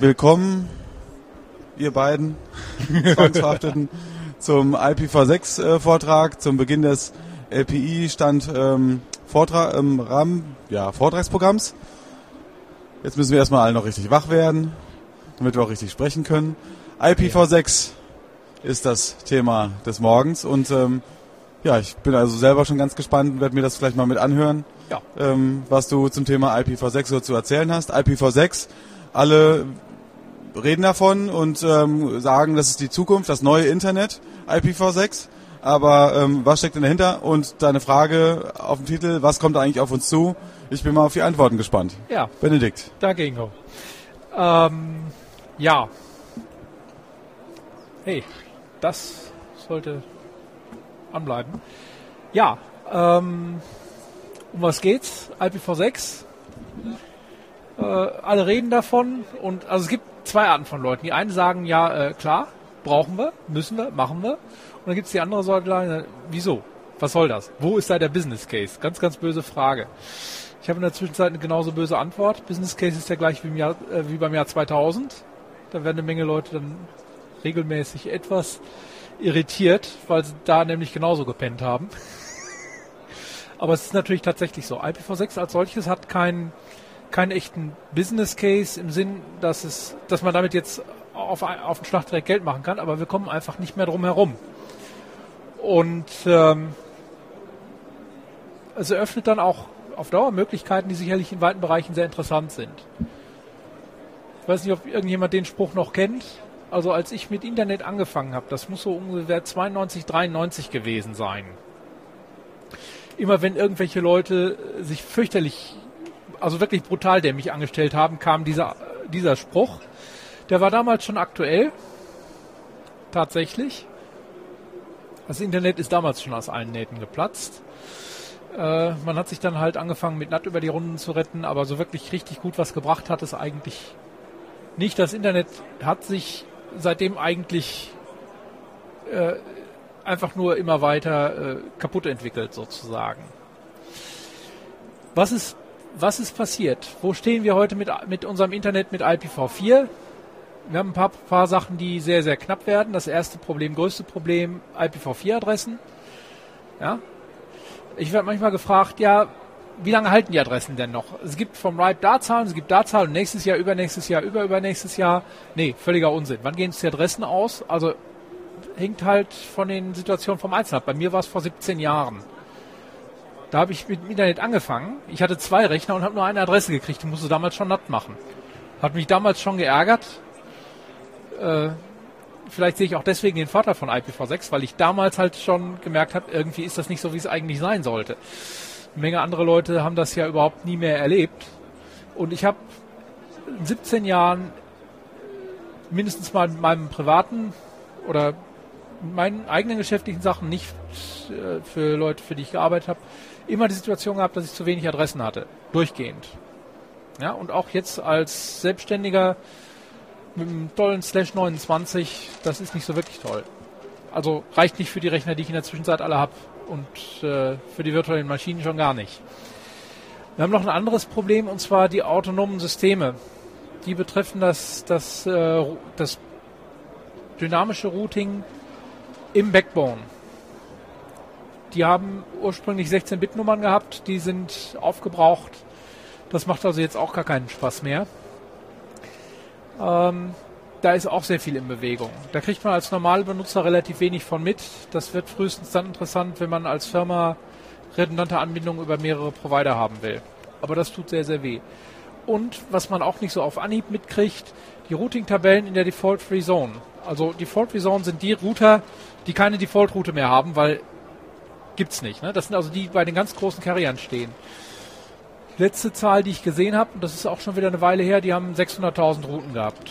Willkommen, ihr beiden Zwangsverhafteten, zum IPv6-Vortrag, äh, zum Beginn des LPI-Stand ähm, Vortrag, im Rahmen ja, Vortragsprogramms. Jetzt müssen wir erstmal alle noch richtig wach werden, damit wir auch richtig sprechen können. IPv6 ist das Thema des Morgens und ähm, ja, ich bin also selber schon ganz gespannt und werde mir das vielleicht mal mit anhören, ja. ähm, was du zum Thema IPv6 so zu erzählen hast. IPv6, alle reden davon und ähm, sagen, das ist die Zukunft, das neue Internet, IPv6. Aber ähm, was steckt denn dahinter? Und deine Frage auf dem Titel, was kommt eigentlich auf uns zu? Ich bin mal auf die Antworten gespannt. Ja. Benedikt. Danke, Ingo. Ähm, ja. Hey, das sollte anbleiben. Ja, ähm, um was geht's? IPv6. Äh, alle reden davon und also es gibt zwei Arten von Leuten. Die einen sagen, ja, äh, klar, brauchen wir, müssen wir, machen wir. Und dann gibt es die andere sagen, wieso? Was soll das? Wo ist da der Business Case? Ganz, ganz böse Frage. Ich habe in der Zwischenzeit eine genauso böse Antwort. Business Case ist ja gleich wie, im Jahr, äh, wie beim Jahr 2000. Da werden eine Menge Leute dann regelmäßig etwas irritiert, weil sie da nämlich genauso gepennt haben. Aber es ist natürlich tatsächlich so. IPv6 als solches hat keinen keinen echten Business Case im Sinn, dass es, dass man damit jetzt auf, auf den Schlag direkt Geld machen kann, aber wir kommen einfach nicht mehr drum herum. Und ähm, es eröffnet dann auch auf Dauer Möglichkeiten, die sicherlich in weiten Bereichen sehr interessant sind. Ich weiß nicht, ob irgendjemand den Spruch noch kennt. Also als ich mit Internet angefangen habe, das muss so ungefähr 92, 93 gewesen sein. Immer wenn irgendwelche Leute sich fürchterlich also wirklich brutal dämlich angestellt haben, kam dieser, dieser Spruch. Der war damals schon aktuell. Tatsächlich. Das Internet ist damals schon aus allen Nähten geplatzt. Äh, man hat sich dann halt angefangen mit NAT über die Runden zu retten, aber so wirklich richtig gut was gebracht hat es eigentlich nicht. Das Internet hat sich seitdem eigentlich äh, einfach nur immer weiter äh, kaputt entwickelt sozusagen. Was ist was ist passiert? Wo stehen wir heute mit, mit unserem Internet mit IPv4? Wir haben ein paar, paar Sachen, die sehr, sehr knapp werden. Das erste Problem, größte Problem, IPv4-Adressen. Ja. Ich werde manchmal gefragt, ja, wie lange halten die Adressen denn noch? Es gibt vom RIPE Datzahlen, es gibt Datzahlen nächstes Jahr, übernächstes Jahr, über übernächstes Jahr. Nee, völliger Unsinn. Wann gehen es die Adressen aus? Also hängt halt von den Situationen vom Einzelnen ab. Bei mir war es vor 17 Jahren. Da habe ich mit dem Internet angefangen. Ich hatte zwei Rechner und habe nur eine Adresse gekriegt. Die musste damals schon natt machen. Hat mich damals schon geärgert. Äh, vielleicht sehe ich auch deswegen den Vorteil von IPv6, weil ich damals halt schon gemerkt habe, irgendwie ist das nicht so, wie es eigentlich sein sollte. Eine Menge andere Leute haben das ja überhaupt nie mehr erlebt. Und ich habe in 17 Jahren mindestens mal in meinem privaten oder meinen eigenen geschäftlichen Sachen, nicht äh, für Leute, für die ich gearbeitet habe, immer die Situation gehabt, dass ich zu wenig Adressen hatte. Durchgehend. Ja, und auch jetzt als Selbstständiger mit einem tollen Slash 29, das ist nicht so wirklich toll. Also reicht nicht für die Rechner, die ich in der Zwischenzeit alle habe und äh, für die virtuellen Maschinen schon gar nicht. Wir haben noch ein anderes Problem und zwar die autonomen Systeme. Die betreffen das, das, äh, das dynamische Routing im Backbone. Die haben ursprünglich 16-Bit-Nummern gehabt, die sind aufgebraucht. Das macht also jetzt auch gar keinen Spaß mehr. Ähm, da ist auch sehr viel in Bewegung. Da kriegt man als normaler Benutzer relativ wenig von mit. Das wird frühestens dann interessant, wenn man als Firma redundante Anbindungen über mehrere Provider haben will. Aber das tut sehr, sehr weh. Und was man auch nicht so auf Anhieb mitkriegt, die Routing-Tabellen in der Default-Free Zone. Also Default-Free Zone sind die Router, die keine Default-Route mehr haben, weil gibt's nicht. Ne? Das sind also die, die bei den ganz großen Carriern stehen. Letzte Zahl, die ich gesehen habe, und das ist auch schon wieder eine Weile her, die haben 600.000 Routen gehabt.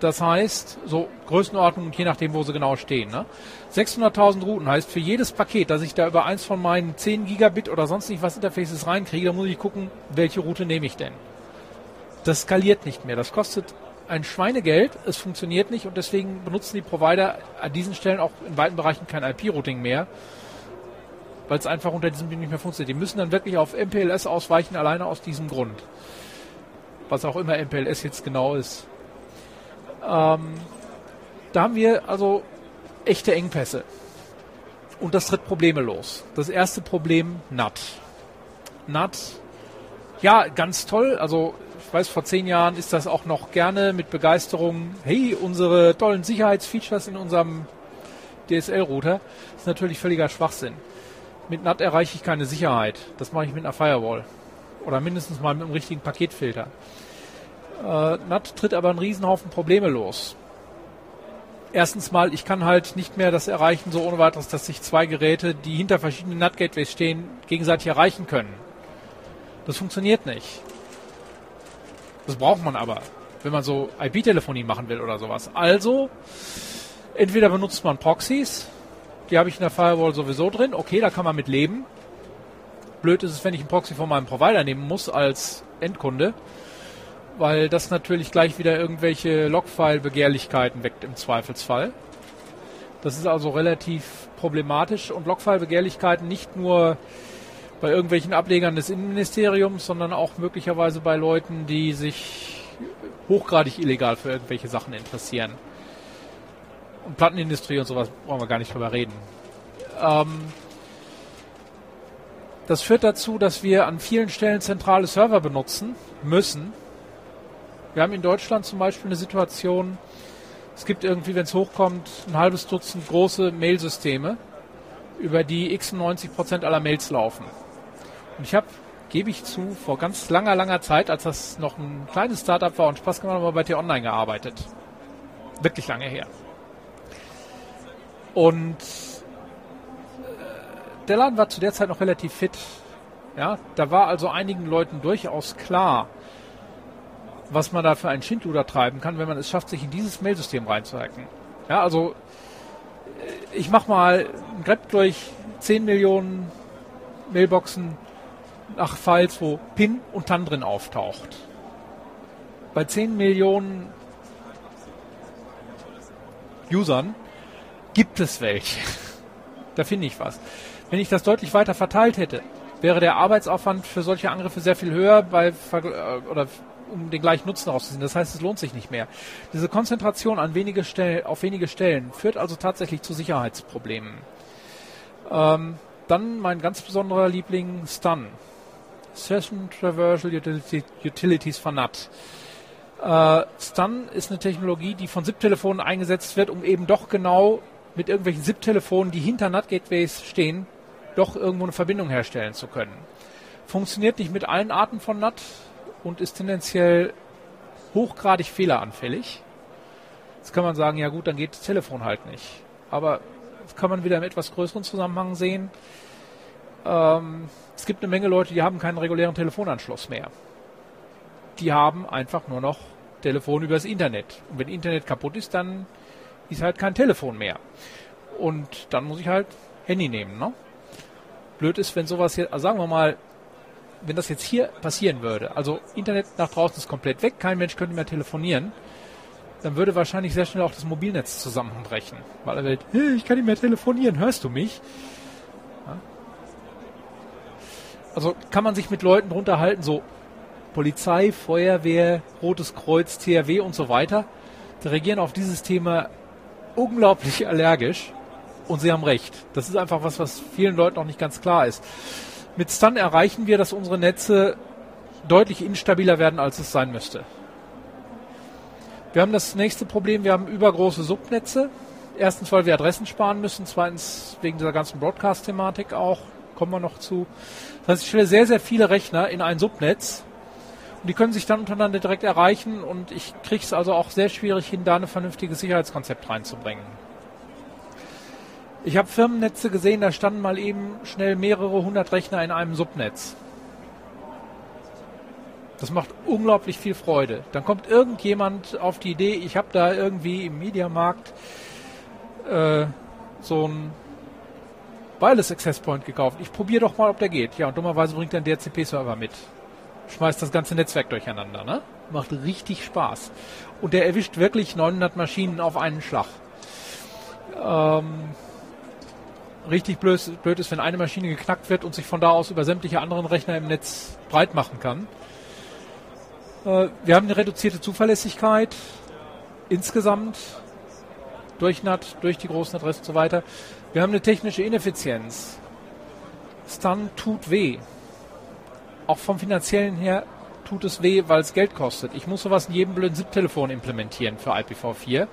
Das heißt, so Größenordnung, je nachdem, wo sie genau stehen. Ne? 600.000 Routen heißt, für jedes Paket, das ich da über eins von meinen 10 Gigabit oder sonst nicht was Interfaces reinkriege, da muss ich gucken, welche Route nehme ich denn. Das skaliert nicht mehr. Das kostet ein Schweinegeld, es funktioniert nicht und deswegen benutzen die Provider an diesen Stellen auch in weiten Bereichen kein IP-Routing mehr, weil es einfach unter diesem Ding nicht mehr funktioniert. Die müssen dann wirklich auf MPLS ausweichen, alleine aus diesem Grund. was auch immer MPLS jetzt genau ist. Ähm, da haben wir also echte Engpässe. Und das tritt Probleme los. Das erste Problem, NAT. NAT, ja, ganz toll. Also ich weiß, vor zehn Jahren ist das auch noch gerne mit Begeisterung, hey, unsere tollen Sicherheitsfeatures in unserem DSL-Router, ist natürlich völliger Schwachsinn. Mit NAT erreiche ich keine Sicherheit. Das mache ich mit einer Firewall. Oder mindestens mal mit einem richtigen Paketfilter. Äh, NAT tritt aber einen Riesenhaufen Probleme los. Erstens mal, ich kann halt nicht mehr das erreichen, so ohne weiteres, dass sich zwei Geräte, die hinter verschiedenen NAT-Gateways stehen, gegenseitig erreichen können. Das funktioniert nicht. Das braucht man aber, wenn man so IP-Telefonie machen will oder sowas. Also, entweder benutzt man Proxys, die habe ich in der Firewall sowieso drin, okay, da kann man mit leben. Blöd ist es, wenn ich einen Proxy von meinem Provider nehmen muss als Endkunde, weil das natürlich gleich wieder irgendwelche Logfile-Begehrlichkeiten weckt im Zweifelsfall. Das ist also relativ problematisch und Logfile-Begehrlichkeiten nicht nur bei irgendwelchen Ablegern des Innenministeriums, sondern auch möglicherweise bei Leuten, die sich hochgradig illegal für irgendwelche Sachen interessieren. Und Plattenindustrie und sowas brauchen wir gar nicht drüber reden. Ähm, das führt dazu, dass wir an vielen Stellen zentrale Server benutzen müssen. Wir haben in Deutschland zum Beispiel eine Situation, es gibt irgendwie, wenn es hochkommt, ein halbes Dutzend große Mailsysteme, über die 96 Prozent aller Mails laufen. Und ich habe, gebe ich zu, vor ganz langer, langer Zeit, als das noch ein kleines Startup war und Spaß gemacht, habe bei T-Online gearbeitet. Wirklich lange her. Und äh, der Laden war zu der Zeit noch relativ fit. Ja, da war also einigen Leuten durchaus klar, was man da für einen Schindluder treiben kann, wenn man es schafft, sich in dieses Mailsystem reinzuhacken. Ja, also äh, ich mache mal ein Grab durch 10 Millionen Mailboxen nach Files, wo PIN und TAN drin auftaucht. Bei 10 Millionen Usern gibt es welche. da finde ich was. Wenn ich das deutlich weiter verteilt hätte, wäre der Arbeitsaufwand für solche Angriffe sehr viel höher bei äh, oder um den gleichen Nutzen rauszuziehen. Das heißt, es lohnt sich nicht mehr. Diese Konzentration an wenige auf wenige Stellen führt also tatsächlich zu Sicherheitsproblemen. Ähm, dann mein ganz besonderer Liebling Stun. Session Traversal Utilities von NAT. Äh, Stun ist eine Technologie, die von SIP-Telefonen eingesetzt wird, um eben doch genau mit irgendwelchen SIP-Telefonen, die hinter NAT-Gateways stehen, doch irgendwo eine Verbindung herstellen zu können. Funktioniert nicht mit allen Arten von NAT und ist tendenziell hochgradig fehleranfällig. Jetzt kann man sagen, ja gut, dann geht das Telefon halt nicht. Aber das kann man wieder im etwas größeren Zusammenhang sehen. Ähm, es gibt eine Menge Leute, die haben keinen regulären Telefonanschluss mehr. Die haben einfach nur noch Telefon übers Internet. Und wenn Internet kaputt ist, dann ist halt kein Telefon mehr. Und dann muss ich halt Handy nehmen. Ne? Blöd ist, wenn sowas jetzt, also sagen wir mal, wenn das jetzt hier passieren würde, also Internet nach draußen ist komplett weg, kein Mensch könnte mehr telefonieren, dann würde wahrscheinlich sehr schnell auch das Mobilnetz zusammenbrechen. Weil er wird, hey, ich kann nicht mehr telefonieren, hörst du mich? Also kann man sich mit Leuten drunter halten, so Polizei, Feuerwehr, Rotes Kreuz, THW und so weiter, die reagieren auf dieses Thema unglaublich allergisch und sie haben recht. Das ist einfach was, was vielen Leuten noch nicht ganz klar ist. Mit Stun erreichen wir, dass unsere Netze deutlich instabiler werden, als es sein müsste. Wir haben das nächste Problem, wir haben übergroße Subnetze. Erstens, weil wir Adressen sparen müssen, zweitens wegen dieser ganzen Broadcast-Thematik auch, kommen wir noch zu. Das heißt, ich stelle sehr, sehr viele Rechner in ein Subnetz und die können sich dann untereinander direkt erreichen und ich kriege es also auch sehr schwierig hin, da ein vernünftiges Sicherheitskonzept reinzubringen. Ich habe Firmennetze gesehen, da standen mal eben schnell mehrere hundert Rechner in einem Subnetz. Das macht unglaublich viel Freude. Dann kommt irgendjemand auf die Idee, ich habe da irgendwie im Mediamarkt äh, so ein Wireless Access Point gekauft. Ich probiere doch mal, ob der geht. Ja, und dummerweise bringt er einen DHCP-Server mit. Schmeißt das ganze Netzwerk durcheinander, ne? Macht richtig Spaß. Und der erwischt wirklich 900 Maschinen auf einen Schlag. Ähm, richtig blöd, blöd ist, wenn eine Maschine geknackt wird und sich von da aus über sämtliche anderen Rechner im Netz breit machen kann. Äh, wir haben eine reduzierte Zuverlässigkeit insgesamt durch NAT, durch die großen Adressen und so weiter. Wir haben eine technische Ineffizienz. Stun tut weh. Auch vom finanziellen her tut es weh, weil es Geld kostet. Ich muss sowas in jedem blöden SIP-Telefon implementieren für IPv4.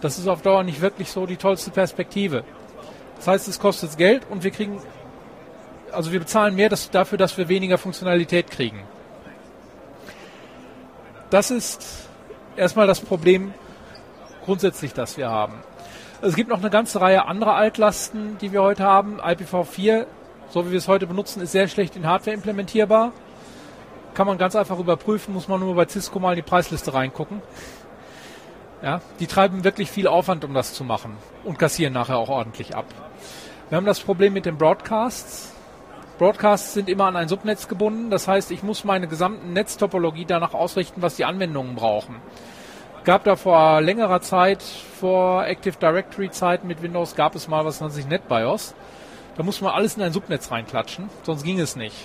Das ist auf Dauer nicht wirklich so die tollste Perspektive. Das heißt, es kostet Geld und wir kriegen, also wir bezahlen mehr das, dafür, dass wir weniger Funktionalität kriegen. Das ist erstmal das Problem grundsätzlich, das wir haben. Es gibt noch eine ganze Reihe anderer Altlasten, die wir heute haben. IPv4, so wie wir es heute benutzen, ist sehr schlecht in Hardware implementierbar. Kann man ganz einfach überprüfen, muss man nur bei Cisco mal in die Preisliste reingucken. Ja, die treiben wirklich viel Aufwand, um das zu machen und kassieren nachher auch ordentlich ab. Wir haben das Problem mit den Broadcasts. Broadcasts sind immer an ein Subnetz gebunden. Das heißt, ich muss meine gesamten Netztopologie danach ausrichten, was die Anwendungen brauchen. Gab da vor längerer Zeit, vor Active Directory Zeiten mit Windows, gab es mal was nennt sich NetBIOS. Da muss man alles in ein Subnetz reinklatschen, sonst ging es nicht.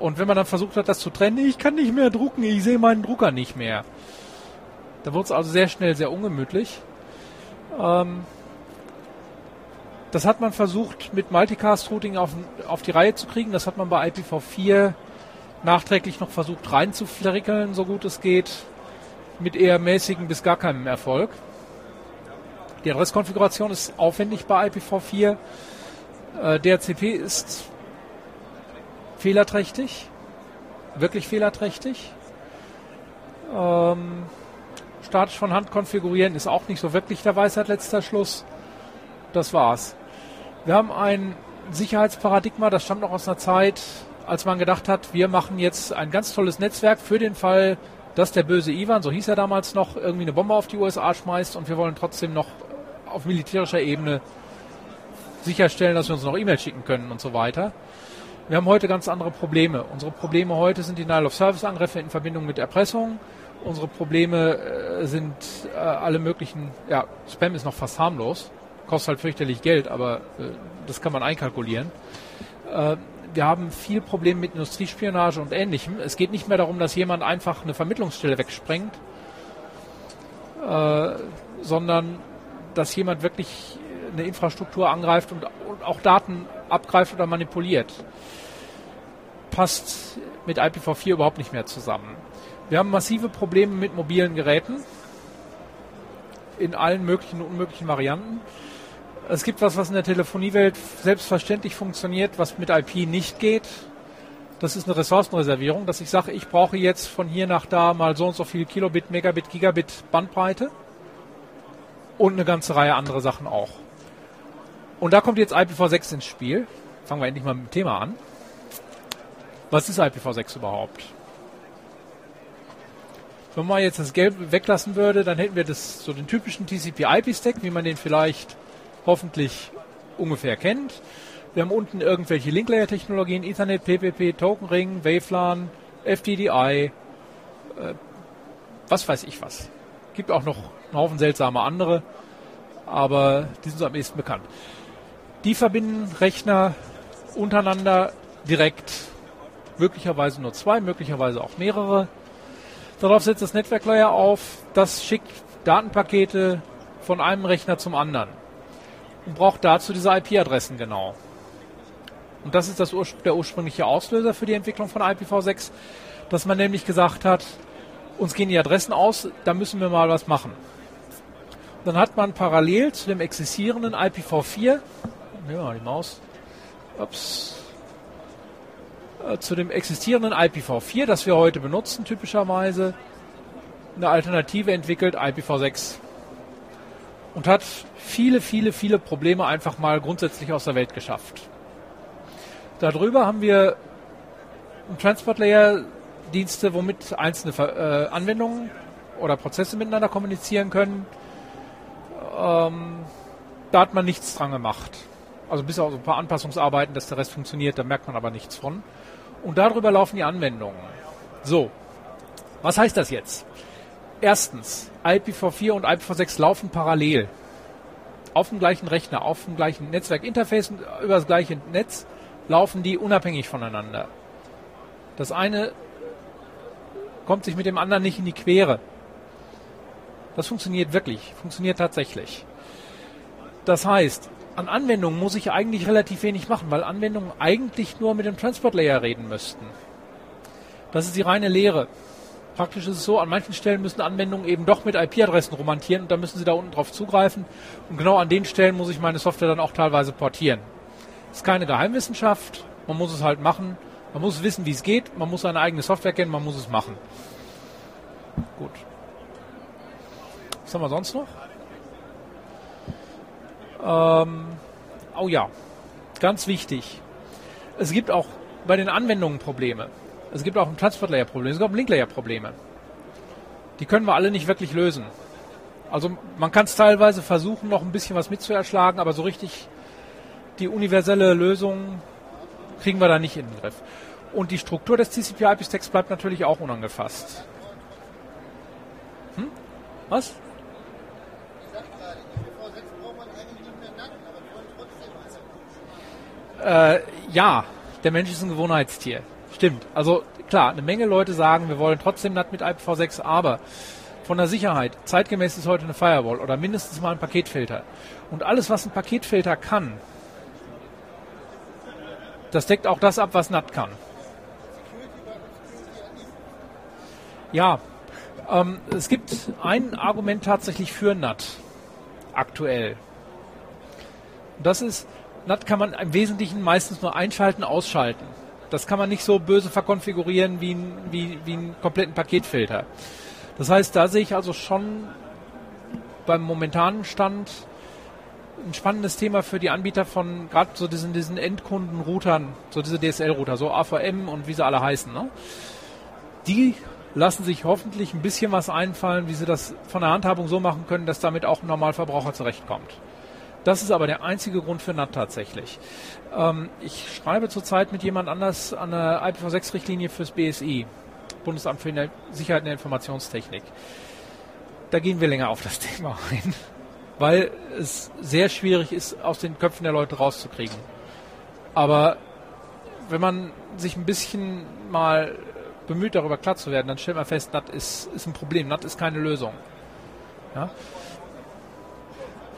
Und wenn man dann versucht hat, das zu trennen, ich kann nicht mehr drucken, ich sehe meinen Drucker nicht mehr. Da wurde es also sehr schnell sehr ungemütlich. Ähm, das hat man versucht mit Multicast-Routing auf, auf die Reihe zu kriegen. Das hat man bei IPv4 nachträglich noch versucht reinzufrickeln, so gut es geht, mit eher mäßigem bis gar keinem Erfolg. Die Adresskonfiguration ist aufwendig bei IPv4. Äh, DHCP ist fehlerträchtig, wirklich fehlerträchtig. Ähm, statisch von Hand konfigurieren ist auch nicht so wirklich der Weisheit letzter Schluss. Das war's. Wir haben ein Sicherheitsparadigma, das stammt noch aus einer Zeit, als man gedacht hat, wir machen jetzt ein ganz tolles Netzwerk für den Fall, dass der böse Ivan, so hieß er damals noch, irgendwie eine Bombe auf die USA schmeißt und wir wollen trotzdem noch auf militärischer Ebene sicherstellen, dass wir uns noch E-Mails schicken können und so weiter. Wir haben heute ganz andere Probleme. Unsere Probleme heute sind die Denial-of-Service-Angriffe in Verbindung mit Erpressung. Unsere Probleme äh, sind äh, alle möglichen, ja, Spam ist noch fast harmlos, kostet halt fürchterlich Geld, aber äh, das kann man einkalkulieren. Wir haben viel Probleme mit Industriespionage und ähnlichem. Es geht nicht mehr darum, dass jemand einfach eine Vermittlungsstelle wegsprengt, äh, sondern dass jemand wirklich eine Infrastruktur angreift und, und auch Daten abgreift oder manipuliert. Passt mit IPv4 überhaupt nicht mehr zusammen. Wir haben massive Probleme mit mobilen Geräten in allen möglichen und unmöglichen Varianten. Es gibt was, was in der Telefoniewelt selbstverständlich funktioniert, was mit IP nicht geht. Das ist eine Ressourcenreservierung, dass ich sage, ich brauche jetzt von hier nach da mal so und so viel Kilobit, Megabit, Gigabit Bandbreite und eine ganze Reihe andere Sachen auch. Und da kommt jetzt IPv6 ins Spiel. Fangen wir endlich mal mit dem Thema an. Was ist IPv6 überhaupt? Wenn man jetzt das Gelb weglassen würde, dann hätten wir das so den typischen TCP-IP-Stack, wie man den vielleicht hoffentlich ungefähr kennt. Wir haben unten irgendwelche Linklayer-Technologien, Ethernet, PPP, Token Ring, WaveLAN, FTDI, äh, was weiß ich was. Gibt auch noch einen Haufen seltsame andere, aber die sind so am ehesten bekannt. Die verbinden Rechner untereinander direkt, möglicherweise nur zwei, möglicherweise auch mehrere. Darauf setzt das Network Layer auf, das schickt Datenpakete von einem Rechner zum anderen und braucht dazu diese IP-Adressen genau. Und das ist das Ur der ursprüngliche Auslöser für die Entwicklung von IPv6, dass man nämlich gesagt hat, uns gehen die Adressen aus, da müssen wir mal was machen. Und dann hat man parallel zu dem existierenden IPv4, nehmen wir mal die Maus, ups, äh, zu dem existierenden IPv4, das wir heute benutzen, typischerweise eine Alternative entwickelt, IPv6. Und hat viele, viele, viele Probleme einfach mal grundsätzlich aus der Welt geschafft. Darüber haben wir Transport Layer Dienste, womit einzelne äh, Anwendungen oder Prozesse miteinander kommunizieren können. Ähm, da hat man nichts dran gemacht. Also bis auf ein paar Anpassungsarbeiten, dass der Rest funktioniert, da merkt man aber nichts von und darüber laufen die Anwendungen. So, was heißt das jetzt? Erstens, IPv4 und IPv6 laufen parallel. Auf dem gleichen Rechner, auf dem gleichen Netzwerkinterface über das gleiche Netz laufen die unabhängig voneinander. Das eine kommt sich mit dem anderen nicht in die Quere. Das funktioniert wirklich, funktioniert tatsächlich. Das heißt, an Anwendungen muss ich eigentlich relativ wenig machen, weil Anwendungen eigentlich nur mit dem Transport Layer reden müssten. Das ist die reine Lehre. Praktisch ist es so, an manchen Stellen müssen Anwendungen eben doch mit IP-Adressen romantieren und da müssen sie da unten drauf zugreifen. Und genau an den Stellen muss ich meine Software dann auch teilweise portieren. Ist keine Geheimwissenschaft, man muss es halt machen. Man muss wissen, wie es geht, man muss seine eigene Software kennen, man muss es machen. Gut. Was haben wir sonst noch? Ähm, oh ja, ganz wichtig. Es gibt auch bei den Anwendungen Probleme. Es gibt auch ein Transport Layer Problem. Es gibt auch Link Layer Probleme. Die können wir alle nicht wirklich lösen. Also man kann es teilweise versuchen, noch ein bisschen was mitzuerschlagen, aber so richtig die universelle Lösung kriegen wir da nicht in den Griff. Und die Struktur des TCP-IP-Stacks bleibt natürlich auch unangefasst. Hm? Was? Äh, ja, der Mensch ist ein Gewohnheitstier. Stimmt. Also klar, eine Menge Leute sagen, wir wollen trotzdem NAT mit IPv6, aber von der Sicherheit, zeitgemäß ist heute eine Firewall oder mindestens mal ein Paketfilter. Und alles, was ein Paketfilter kann, das deckt auch das ab, was NAT kann. Ja, ähm, es gibt ein Argument tatsächlich für NAT aktuell. Das ist, NAT kann man im Wesentlichen meistens nur einschalten, ausschalten. Das kann man nicht so böse verkonfigurieren wie, wie, wie einen kompletten Paketfilter. Das heißt, da sehe ich also schon beim momentanen Stand ein spannendes Thema für die Anbieter von gerade so diesen, diesen Endkunden-Routern, so diese DSL-Router, so AVM und wie sie alle heißen. Ne? Die lassen sich hoffentlich ein bisschen was einfallen, wie sie das von der Handhabung so machen können, dass damit auch ein Normalverbraucher zurechtkommt. Das ist aber der einzige Grund für NAT tatsächlich. Ähm, ich schreibe zurzeit mit jemand anders an der IPv6-Richtlinie fürs BSI, Bundesamt für Sicherheit in der Informationstechnik. Da gehen wir länger auf das Thema ein weil es sehr schwierig ist, aus den Köpfen der Leute rauszukriegen. Aber wenn man sich ein bisschen mal bemüht, darüber klar zu werden, dann stellt man fest, NAT ist, ist ein Problem, NAT ist keine Lösung. Ja?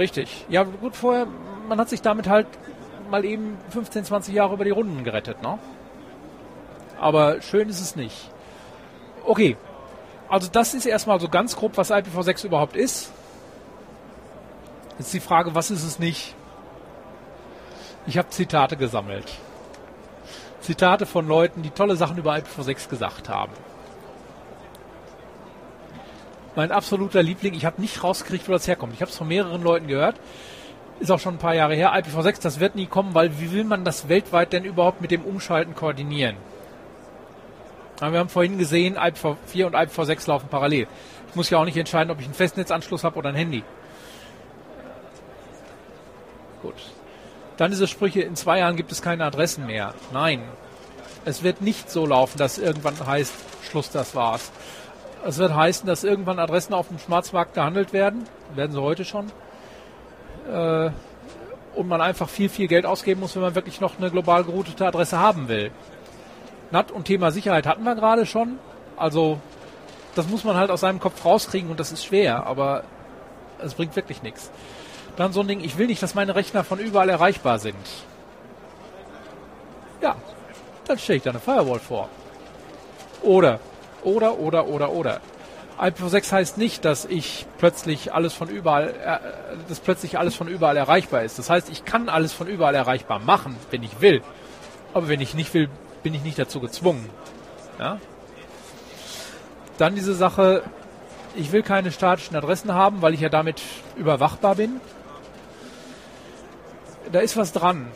Richtig. Ja, gut, vorher, man hat sich damit halt mal eben 15, 20 Jahre über die Runden gerettet, ne? Aber schön ist es nicht. Okay. Also das ist erstmal so ganz grob, was IPv6 überhaupt ist. Jetzt die Frage, was ist es nicht? Ich habe Zitate gesammelt. Zitate von Leuten, die tolle Sachen über IPv6 gesagt haben. Mein absoluter Liebling, ich habe nicht rausgekriegt, wo das herkommt. Ich habe es von mehreren Leuten gehört. Ist auch schon ein paar Jahre her. IPv6, das wird nie kommen, weil wie will man das weltweit denn überhaupt mit dem Umschalten koordinieren? wir haben vorhin gesehen, IPv4 und IPv6 laufen parallel. Ich muss ja auch nicht entscheiden, ob ich einen Festnetzanschluss habe oder ein Handy. Gut. Dann diese Sprüche, in zwei Jahren gibt es keine Adressen mehr. Nein. Es wird nicht so laufen, dass irgendwann heißt, Schluss, das war's. Es wird heißen, dass irgendwann Adressen auf dem Schwarzmarkt gehandelt werden. Werden sie heute schon. Äh, und man einfach viel, viel Geld ausgeben muss, wenn man wirklich noch eine global geroutete Adresse haben will. NAT und Thema Sicherheit hatten wir gerade schon. Also, das muss man halt aus seinem Kopf rauskriegen und das ist schwer, aber es bringt wirklich nichts. Dann so ein Ding, ich will nicht, dass meine Rechner von überall erreichbar sind. Ja, dann stelle ich da eine Firewall vor. Oder, oder, oder, oder, oder. IPv6 heißt nicht, dass ich plötzlich alles von überall, äh, dass plötzlich alles von überall erreichbar ist. Das heißt, ich kann alles von überall erreichbar machen, wenn ich will. Aber wenn ich nicht will, bin ich nicht dazu gezwungen. Ja? Dann diese Sache, ich will keine statischen Adressen haben, weil ich ja damit überwachbar bin da ist was dran.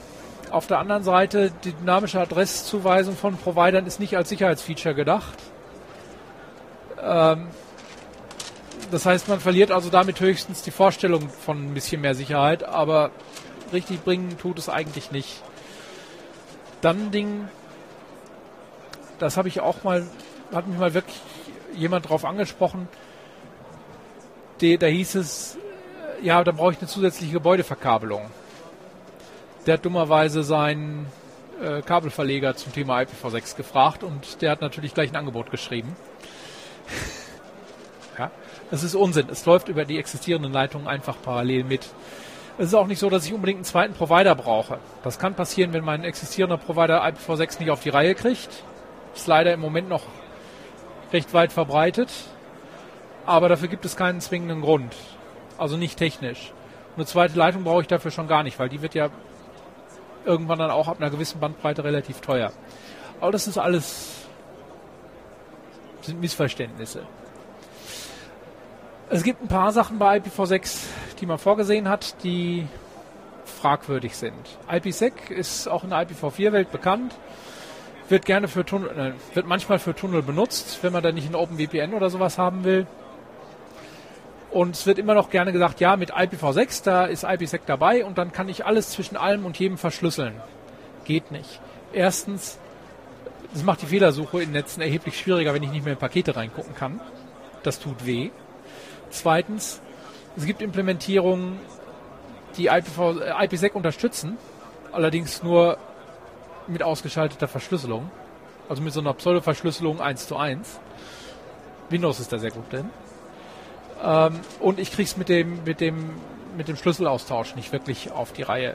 Auf der anderen Seite, die dynamische Adresszuweisung von Providern ist nicht als Sicherheitsfeature gedacht. Ähm, das heißt, man verliert also damit höchstens die Vorstellung von ein bisschen mehr Sicherheit, aber richtig bringen tut es eigentlich nicht. Dann ein Ding, das habe ich auch mal, hat mich mal wirklich jemand drauf angesprochen, die, da hieß es, ja, da brauche ich eine zusätzliche Gebäudeverkabelung der hat dummerweise seinen äh, Kabelverleger zum Thema IPv6 gefragt und der hat natürlich gleich ein Angebot geschrieben. ja, das ist Unsinn. Es läuft über die existierenden Leitungen einfach parallel mit. Es ist auch nicht so, dass ich unbedingt einen zweiten Provider brauche. Das kann passieren, wenn mein existierender Provider IPv6 nicht auf die Reihe kriegt. Ist leider im Moment noch recht weit verbreitet. Aber dafür gibt es keinen zwingenden Grund. Also nicht technisch. Eine zweite Leitung brauche ich dafür schon gar nicht, weil die wird ja irgendwann dann auch ab einer gewissen Bandbreite relativ teuer. Aber das ist alles sind Missverständnisse. Es gibt ein paar Sachen bei IPv6, die man vorgesehen hat, die fragwürdig sind. IPsec ist auch in der IPv4-Welt bekannt, wird gerne für Tunnel, äh, wird manchmal für Tunnel benutzt, wenn man da nicht ein OpenVPN oder sowas haben will. Und es wird immer noch gerne gesagt, ja, mit IPv6, da ist IPsec dabei und dann kann ich alles zwischen allem und jedem verschlüsseln. Geht nicht. Erstens, das macht die Fehlersuche in Netzen erheblich schwieriger, wenn ich nicht mehr in Pakete reingucken kann. Das tut weh. Zweitens, es gibt Implementierungen, die IPv, äh, IPsec unterstützen, allerdings nur mit ausgeschalteter Verschlüsselung. Also mit so einer Pseudo-Verschlüsselung 1 zu 1. Windows ist da sehr gut drin. Ähm, und ich krieg's mit dem, mit dem, mit dem Schlüsselaustausch nicht wirklich auf die Reihe.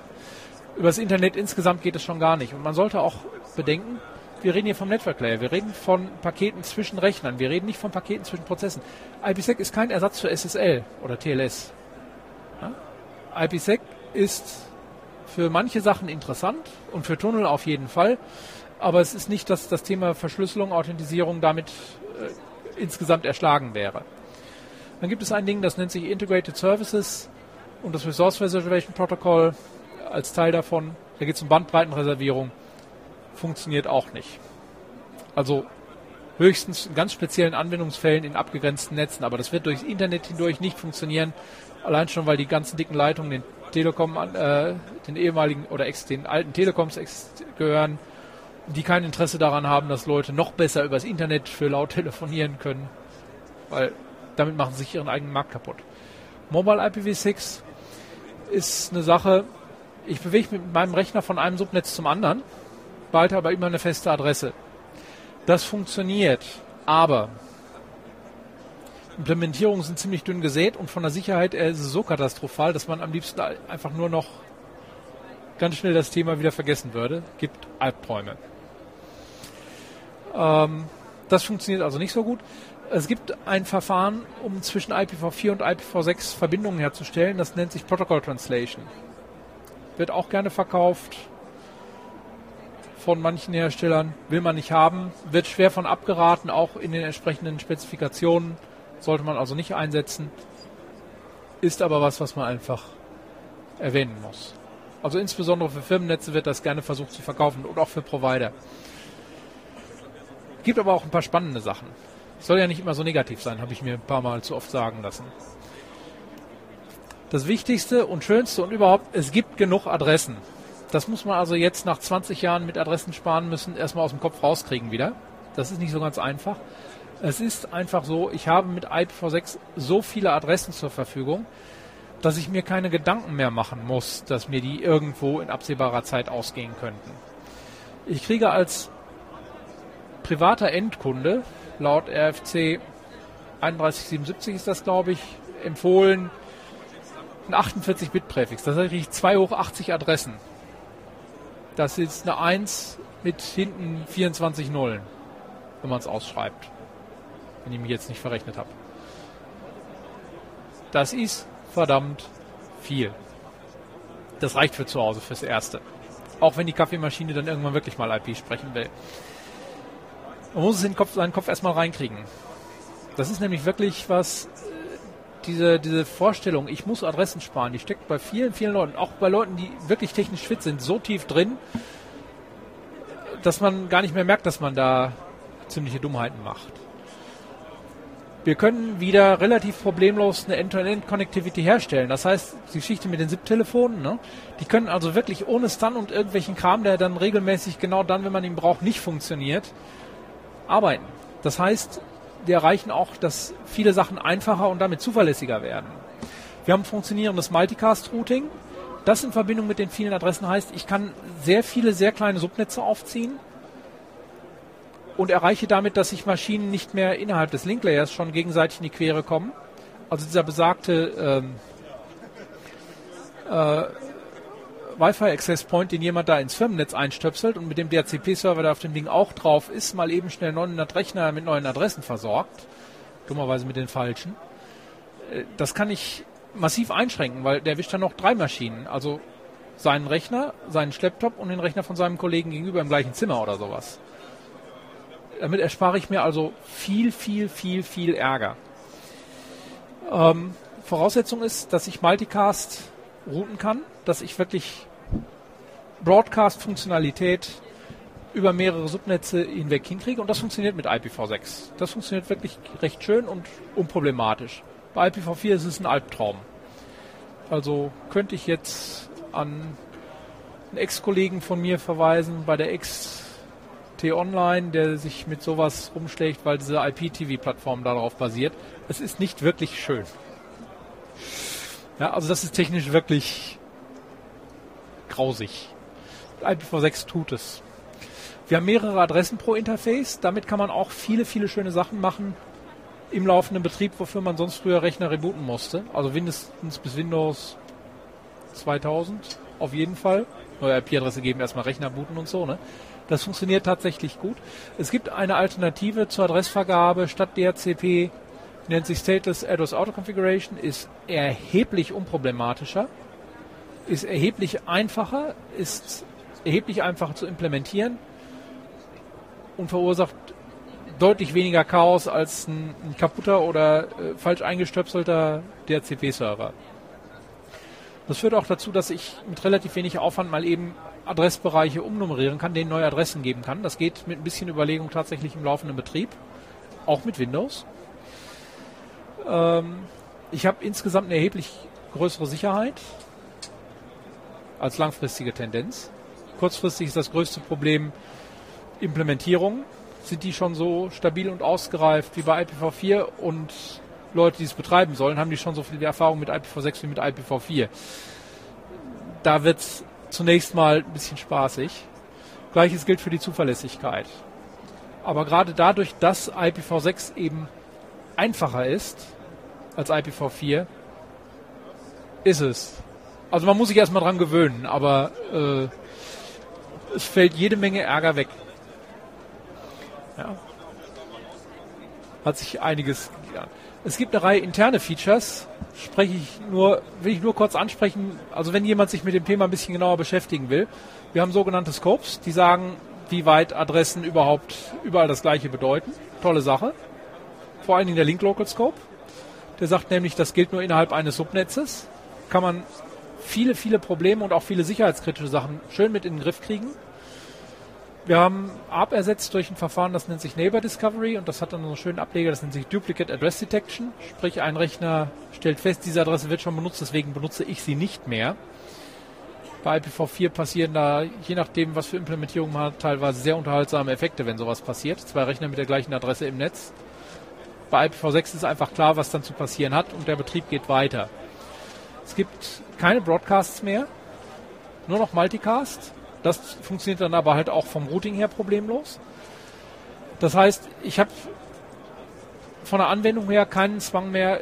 Über das Internet insgesamt geht es schon gar nicht. Und man sollte auch bedenken, wir reden hier vom Network Layer, wir reden von Paketen zwischen Rechnern, wir reden nicht von Paketen zwischen Prozessen. IPsec ist kein Ersatz für SSL oder TLS. Ja? IPsec ist für manche Sachen interessant und für Tunnel auf jeden Fall, aber es ist nicht, dass das Thema Verschlüsselung, Authentisierung damit äh, insgesamt erschlagen wäre. Dann gibt es ein Ding, das nennt sich Integrated Services und das Resource Reservation Protocol als Teil davon. Da geht es um Bandbreitenreservierung funktioniert auch nicht. Also höchstens in ganz speziellen Anwendungsfällen in abgegrenzten Netzen, aber das wird durchs Internet hindurch nicht funktionieren. Allein schon, weil die ganzen dicken Leitungen den Telekom, äh, den ehemaligen oder ex, den alten Telekoms gehören, die kein Interesse daran haben, dass Leute noch besser übers Internet für laut telefonieren können, weil damit machen sie sich ihren eigenen Markt kaputt. Mobile IPv6 ist eine Sache, ich bewege mit meinem Rechner von einem Subnetz zum anderen bald aber immer eine feste Adresse. Das funktioniert, aber Implementierungen sind ziemlich dünn gesät und von der Sicherheit her ist es so katastrophal, dass man am liebsten einfach nur noch ganz schnell das Thema wieder vergessen würde. Gibt Albträume. Ähm, das funktioniert also nicht so gut. Es gibt ein Verfahren, um zwischen IPv4 und IPv6 Verbindungen herzustellen. Das nennt sich Protocol Translation. Wird auch gerne verkauft von manchen Herstellern, will man nicht haben, wird schwer von abgeraten, auch in den entsprechenden Spezifikationen sollte man also nicht einsetzen, ist aber was, was man einfach erwähnen muss. Also insbesondere für Firmennetze wird das gerne versucht zu verkaufen und auch für Provider. Gibt aber auch ein paar spannende Sachen. Soll ja nicht immer so negativ sein, habe ich mir ein paar Mal zu oft sagen lassen. Das Wichtigste und Schönste und überhaupt, es gibt genug Adressen. Das muss man also jetzt nach 20 Jahren mit Adressen sparen müssen, erstmal aus dem Kopf rauskriegen wieder. Das ist nicht so ganz einfach. Es ist einfach so, ich habe mit IPv6 so viele Adressen zur Verfügung, dass ich mir keine Gedanken mehr machen muss, dass mir die irgendwo in absehbarer Zeit ausgehen könnten. Ich kriege als privater Endkunde, laut RFC 3177 ist das, glaube ich, empfohlen, ein 48-Bit-Präfix. Das heißt, ich kriege 2 hoch 80 Adressen. Das ist eine 1 mit hinten 24 Nullen, wenn man es ausschreibt. Wenn ich mich jetzt nicht verrechnet habe. Das ist verdammt viel. Das reicht für zu Hause fürs Erste. Auch wenn die Kaffeemaschine dann irgendwann wirklich mal IP sprechen will. Man muss es in den Kopf, seinen Kopf erstmal reinkriegen. Das ist nämlich wirklich was, diese, diese Vorstellung, ich muss Adressen sparen, die steckt bei vielen, vielen Leuten, auch bei Leuten, die wirklich technisch fit sind, so tief drin, dass man gar nicht mehr merkt, dass man da ziemliche Dummheiten macht. Wir können wieder relativ problemlos eine End-to-End-Connectivity herstellen. Das heißt, die Geschichte mit den SIP-Telefonen, ne, die können also wirklich ohne Stun und irgendwelchen Kram, der dann regelmäßig genau dann, wenn man ihn braucht, nicht funktioniert, arbeiten. Das heißt, wir erreichen auch, dass viele Sachen einfacher und damit zuverlässiger werden. Wir haben funktionierendes Multicast-Routing. Das in Verbindung mit den vielen Adressen heißt, ich kann sehr viele, sehr kleine Subnetze aufziehen und erreiche damit, dass sich Maschinen nicht mehr innerhalb des Linklayers schon gegenseitig in die Quere kommen. Also dieser besagte ähm, äh, Wi-Fi Access Point, den jemand da ins Firmennetz einstöpselt und mit dem DHCP-Server, der auf dem Ding auch drauf ist, mal eben schnell 900 Rechner mit neuen Adressen versorgt. Dummerweise mit den falschen. Äh, das kann ich massiv einschränken, weil der erwischt dann noch drei Maschinen. Also seinen Rechner, seinen Schlepptop und den Rechner von seinem Kollegen gegenüber im gleichen Zimmer oder sowas. Damit erspare ich mir also viel, viel, viel, viel Ärger. Ähm, Voraussetzung ist, dass ich Multicast routen kann, dass ich wirklich Broadcast-Funktionalität über mehrere Subnetze hinweg hinkriege und das funktioniert mit IPv6. Das funktioniert wirklich recht schön und unproblematisch. Bei IPv4 ist es ein Albtraum. Also könnte ich jetzt an einen Ex-Kollegen von mir verweisen bei der X-T-Online, der sich mit sowas rumschlägt, weil diese IPTV-Plattform darauf basiert. Es ist nicht wirklich schön. Ja, also das ist technisch wirklich grausig. IPv6 tut es. Wir haben mehrere Adressen pro Interface. Damit kann man auch viele, viele schöne Sachen machen im laufenden Betrieb, wofür man sonst früher Rechner rebooten musste. Also mindestens bis Windows 2000 auf jeden Fall. Neue IP-Adresse geben, erstmal Rechner booten und so. Ne? Das funktioniert tatsächlich gut. Es gibt eine Alternative zur Adressvergabe statt DHCP, nennt sich Stateless Address Auto Configuration, ist erheblich unproblematischer, ist erheblich einfacher, ist erheblich einfacher zu implementieren und verursacht deutlich weniger Chaos als ein, ein kaputter oder äh, falsch eingestöpselter DHCP-Server. Das führt auch dazu, dass ich mit relativ wenig Aufwand mal eben Adressbereiche umnummerieren kann, denen neue Adressen geben kann. Das geht mit ein bisschen Überlegung tatsächlich im laufenden Betrieb, auch mit Windows. Ähm, ich habe insgesamt eine erheblich größere Sicherheit als langfristige Tendenz. Kurzfristig ist das größte Problem Implementierung. Sind die schon so stabil und ausgereift wie bei IPv4 und Leute, die es betreiben sollen, haben die schon so viel Erfahrung mit IPv6 wie mit IPv4. Da wird es zunächst mal ein bisschen spaßig. Gleiches gilt für die Zuverlässigkeit. Aber gerade dadurch, dass IPv6 eben einfacher ist als IPv4, ist es. Also man muss sich erstmal dran gewöhnen, aber äh, es fällt jede Menge Ärger weg. Ja. Hat sich einiges gelernt. Es gibt eine Reihe interne Features, spreche ich nur, will ich nur kurz ansprechen. Also wenn jemand sich mit dem Thema ein bisschen genauer beschäftigen will. Wir haben sogenannte Scopes, die sagen, wie weit Adressen überhaupt überall das gleiche bedeuten. Tolle Sache. Vor allen Dingen der Link Local Scope. Der sagt nämlich, das gilt nur innerhalb eines Subnetzes. Kann man viele, viele Probleme und auch viele sicherheitskritische Sachen schön mit in den Griff kriegen. Wir haben ARP ersetzt durch ein Verfahren, das nennt sich Neighbor Discovery und das hat dann so einen schönen Ableger, das nennt sich Duplicate Address Detection. Sprich, ein Rechner stellt fest, diese Adresse wird schon benutzt, deswegen benutze ich sie nicht mehr. Bei IPv4 passieren da, je nachdem, was für Implementierung man hat, teilweise sehr unterhaltsame Effekte, wenn sowas passiert. Zwei Rechner mit der gleichen Adresse im Netz. Bei IPv6 ist einfach klar, was dann zu passieren hat und der Betrieb geht weiter. Es gibt keine Broadcasts mehr, nur noch Multicast. Das funktioniert dann aber halt auch vom Routing her problemlos. Das heißt, ich habe von der Anwendung her keinen Zwang mehr,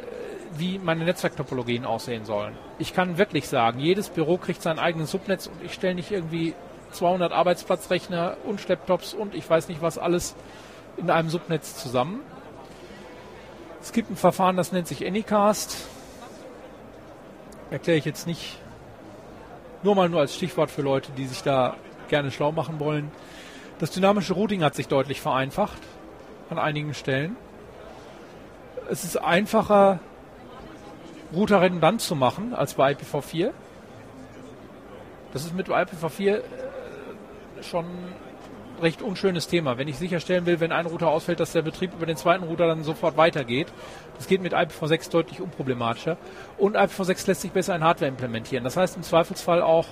wie meine Netzwerktopologien aussehen sollen. Ich kann wirklich sagen, jedes Büro kriegt sein eigenes Subnetz und ich stelle nicht irgendwie 200 Arbeitsplatzrechner und Laptops und ich weiß nicht was alles in einem Subnetz zusammen. Es gibt ein Verfahren, das nennt sich Anycast. Erkläre ich jetzt nicht nur mal nur als Stichwort für Leute, die sich da gerne schlau machen wollen. Das dynamische Routing hat sich deutlich vereinfacht an einigen Stellen. Es ist einfacher, Router redundant zu machen als bei IPv4. Das ist mit IPv4 äh, schon recht unschönes Thema. Wenn ich sicherstellen will, wenn ein Router ausfällt, dass der Betrieb über den zweiten Router dann sofort weitergeht. Das geht mit IPv6 deutlich unproblematischer. Und IPv6 lässt sich besser in Hardware implementieren. Das heißt im Zweifelsfall auch,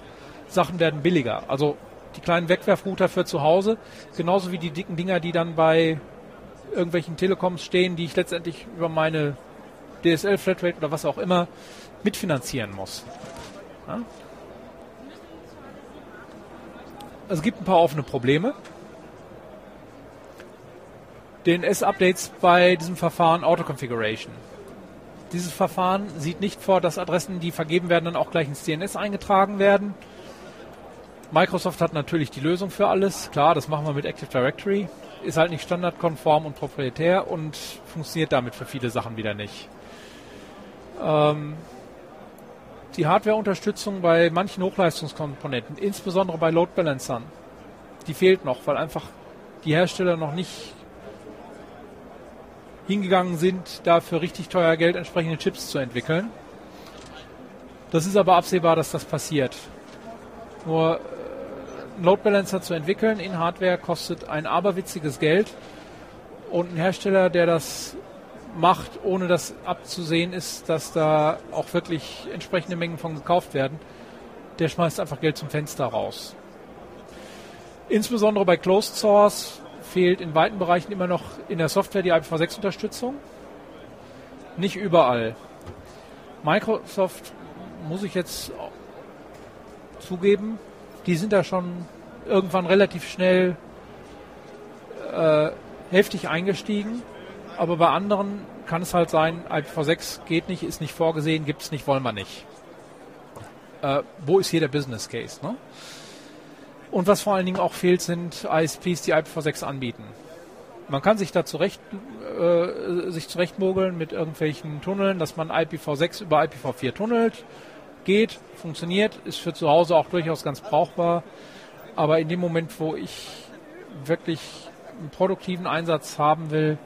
Sachen werden billiger. Also die kleinen Wegwerfrouter für zu Hause, genauso wie die dicken Dinger, die dann bei irgendwelchen Telekoms stehen, die ich letztendlich über meine DSL Flatrate oder was auch immer mitfinanzieren muss. Ja? Es gibt ein paar offene Probleme. DNS-Updates bei diesem Verfahren Auto-Configuration. Dieses Verfahren sieht nicht vor, dass Adressen, die vergeben werden, dann auch gleich ins DNS eingetragen werden. Microsoft hat natürlich die Lösung für alles. Klar, das machen wir mit Active Directory. Ist halt nicht standardkonform und proprietär und funktioniert damit für viele Sachen wieder nicht. Ähm, die Hardware-Unterstützung bei manchen Hochleistungskomponenten, insbesondere bei Load Balancern, die fehlt noch, weil einfach die Hersteller noch nicht hingegangen sind, dafür richtig teuer Geld entsprechende Chips zu entwickeln. Das ist aber absehbar, dass das passiert. Nur einen Load Balancer zu entwickeln in Hardware kostet ein aberwitziges Geld und ein Hersteller, der das macht, ohne das abzusehen ist, dass da auch wirklich entsprechende Mengen von gekauft werden, der schmeißt einfach Geld zum Fenster raus. Insbesondere bei Closed Source fehlt in weiten Bereichen immer noch in der Software die IPv6-Unterstützung. Nicht überall. Microsoft, muss ich jetzt zugeben, die sind da schon irgendwann relativ schnell äh, heftig eingestiegen. Aber bei anderen kann es halt sein, IPv6 geht nicht, ist nicht vorgesehen, gibt es nicht, wollen wir nicht. Äh, wo ist hier der Business Case? Ne? Und was vor allen Dingen auch fehlt, sind ISPs, die IPv6 anbieten. Man kann sich da zurecht, äh, sich zurechtmogeln mit irgendwelchen Tunneln, dass man IPv6 über IPv4 tunnelt. Geht, funktioniert, ist für zu Hause auch durchaus ganz brauchbar. Aber in dem Moment, wo ich wirklich einen produktiven Einsatz haben will,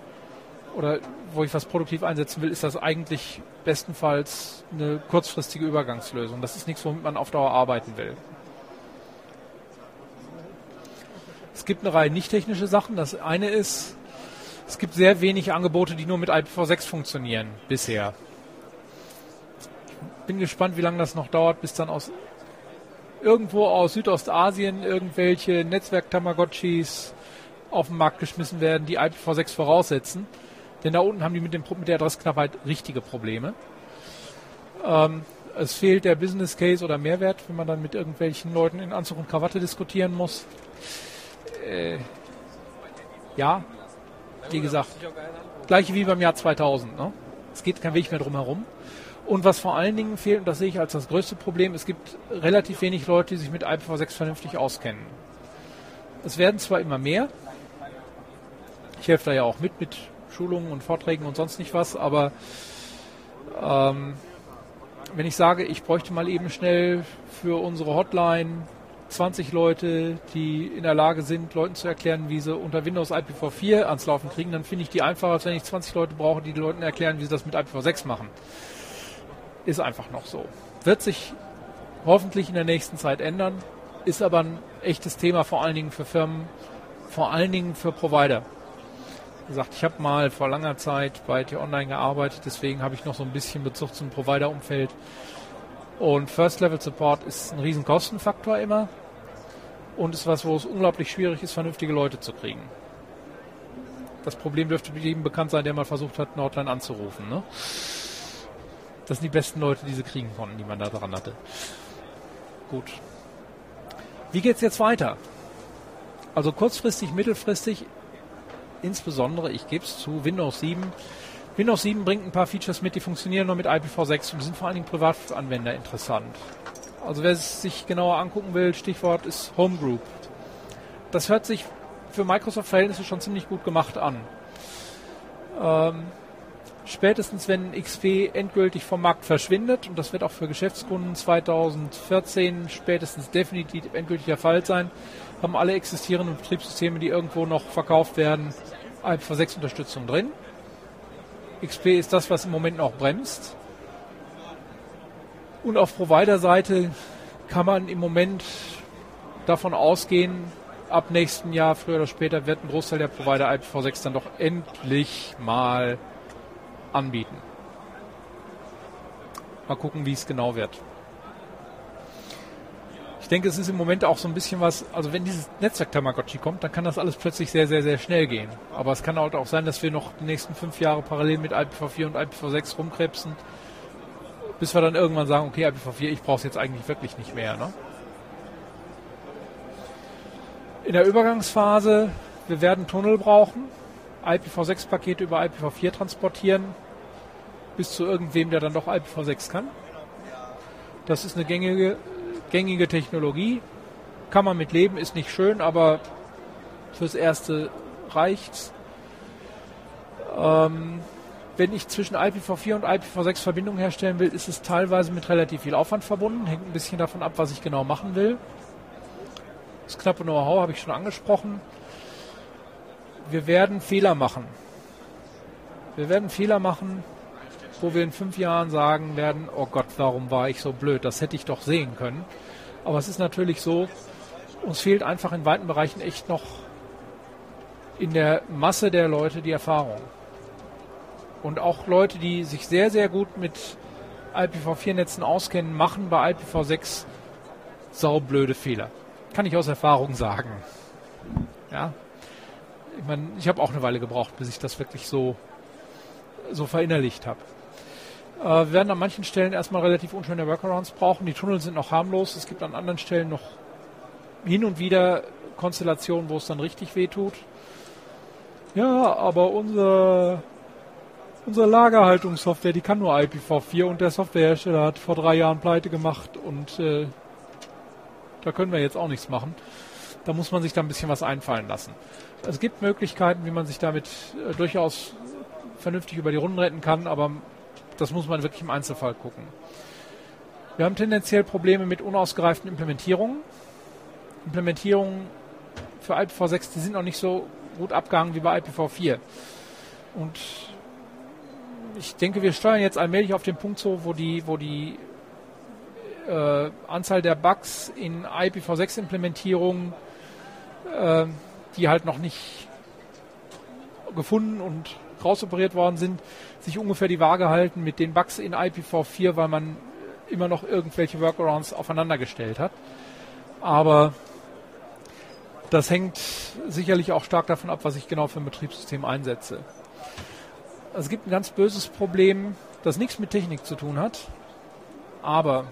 oder wo ich was produktiv einsetzen will, ist das eigentlich bestenfalls eine kurzfristige Übergangslösung. Das ist nichts, womit man auf Dauer arbeiten will. Es gibt eine Reihe nicht technische Sachen. Das eine ist, es gibt sehr wenig Angebote, die nur mit IPv6 funktionieren bisher. Ich bin gespannt, wie lange das noch dauert, bis dann aus irgendwo aus Südostasien irgendwelche Netzwerk-Tamagotchis auf den Markt geschmissen werden, die IPv6 voraussetzen. Denn da unten haben die mit, dem, mit der Adressknappheit richtige Probleme. Ähm, es fehlt der Business Case oder Mehrwert, wenn man dann mit irgendwelchen Leuten in Anzug und Krawatte diskutieren muss. Äh, ja, wie gesagt, gleiche wie beim Jahr 2000. Ne? Es geht kein Weg mehr drum herum. Und was vor allen Dingen fehlt, und das sehe ich als das größte Problem, es gibt relativ wenig Leute, die sich mit IPv6 vernünftig auskennen. Es werden zwar immer mehr, ich helfe da ja auch mit, mit Schulungen und Vorträgen und sonst nicht was, aber ähm, wenn ich sage, ich bräuchte mal eben schnell für unsere Hotline 20 Leute, die in der Lage sind, Leuten zu erklären, wie sie unter Windows IPv4 ans Laufen kriegen, dann finde ich die einfacher, als wenn ich 20 Leute brauche, die Leuten erklären, wie sie das mit IPv6 machen. Ist einfach noch so. Wird sich hoffentlich in der nächsten Zeit ändern, ist aber ein echtes Thema vor allen Dingen für Firmen, vor allen Dingen für Provider gesagt, ich habe mal vor langer Zeit bei T-Online gearbeitet, deswegen habe ich noch so ein bisschen Bezug zum Provider-Umfeld. Und First Level Support ist ein riesen Kostenfaktor immer und ist was, wo es unglaublich schwierig ist, vernünftige Leute zu kriegen. Das Problem dürfte jedem bekannt sein, der mal versucht hat, Nordline anzurufen. Ne? Das sind die besten Leute, die sie kriegen konnten, die man da dran hatte. Gut. Wie geht's jetzt weiter? Also kurzfristig, mittelfristig insbesondere, ich gebe es zu, Windows 7. Windows 7 bringt ein paar Features mit, die funktionieren nur mit IPv6 und sind vor allen Dingen Privatanwender interessant. Also wer es sich genauer angucken will, Stichwort ist Homegroup. Das hört sich für Microsoft-Verhältnisse schon ziemlich gut gemacht an. Ähm, spätestens wenn XP endgültig vom Markt verschwindet, und das wird auch für Geschäftskunden 2014 spätestens definitiv endgültig der Fall sein, haben alle existierenden Betriebssysteme, die irgendwo noch verkauft werden, IPv6-Unterstützung drin. XP ist das, was im Moment noch bremst. Und auf Provider-Seite kann man im Moment davon ausgehen, ab nächsten Jahr, früher oder später, wird ein Großteil der Provider IPv6 dann doch endlich mal anbieten. Mal gucken, wie es genau wird denke, es ist im Moment auch so ein bisschen was, also wenn dieses Netzwerk Tamagotchi kommt, dann kann das alles plötzlich sehr, sehr, sehr schnell gehen. Aber es kann halt auch sein, dass wir noch die nächsten fünf Jahre parallel mit IPv4 und IPv6 rumkrebsen, bis wir dann irgendwann sagen, okay, IPv4, ich brauche es jetzt eigentlich wirklich nicht mehr. Ne? In der Übergangsphase, wir werden Tunnel brauchen. IPv6-Pakete über IPv4 transportieren, bis zu irgendwem, der dann doch IPv6 kann. Das ist eine gängige, gängige Technologie. Kann man mit leben, ist nicht schön, aber fürs Erste reicht's. Ähm, wenn ich zwischen IPv4 und IPv6 Verbindungen herstellen will, ist es teilweise mit relativ viel Aufwand verbunden. Hängt ein bisschen davon ab, was ich genau machen will. Das knappe Know-how habe ich schon angesprochen. Wir werden Fehler machen. Wir werden Fehler machen, wo wir in fünf Jahren sagen werden, oh Gott, warum war ich so blöd? Das hätte ich doch sehen können. Aber es ist natürlich so, uns fehlt einfach in weiten Bereichen echt noch in der Masse der Leute die Erfahrung. Und auch Leute, die sich sehr, sehr gut mit IPv4-Netzen auskennen, machen bei IPv6 saublöde Fehler. Kann ich aus Erfahrung sagen. Ja. Ich meine, ich habe auch eine Weile gebraucht, bis ich das wirklich so, so verinnerlicht habe. Äh, wir werden an manchen Stellen erstmal relativ unschöne Workarounds brauchen. Die Tunnel sind noch harmlos. Es gibt an anderen Stellen noch hin und wieder Konstellationen, wo es dann richtig weh tut. Ja, aber unser, unsere Lagerhaltungssoftware, die kann nur IPv4 und der Softwarehersteller hat vor drei Jahren pleite gemacht und äh, da können wir jetzt auch nichts machen. Da muss man sich da ein bisschen was einfallen lassen. Es gibt Möglichkeiten, wie man sich damit äh, durchaus vernünftig über die Runden retten kann, aber das muss man wirklich im Einzelfall gucken. Wir haben tendenziell Probleme mit unausgereiften Implementierungen. Implementierungen für IPv6, die sind noch nicht so gut abgehangen wie bei IPv4. Und ich denke, wir steuern jetzt allmählich auf den Punkt so, wo die, wo die äh, Anzahl der Bugs in IPv6-Implementierungen, äh, die halt noch nicht gefunden und rausoperiert worden sind, sich ungefähr die Waage halten mit den Bugs in IPv4, weil man immer noch irgendwelche Workarounds aufeinander gestellt hat. Aber das hängt sicherlich auch stark davon ab, was ich genau für ein Betriebssystem einsetze. Es gibt ein ganz böses Problem, das nichts mit Technik zu tun hat. Aber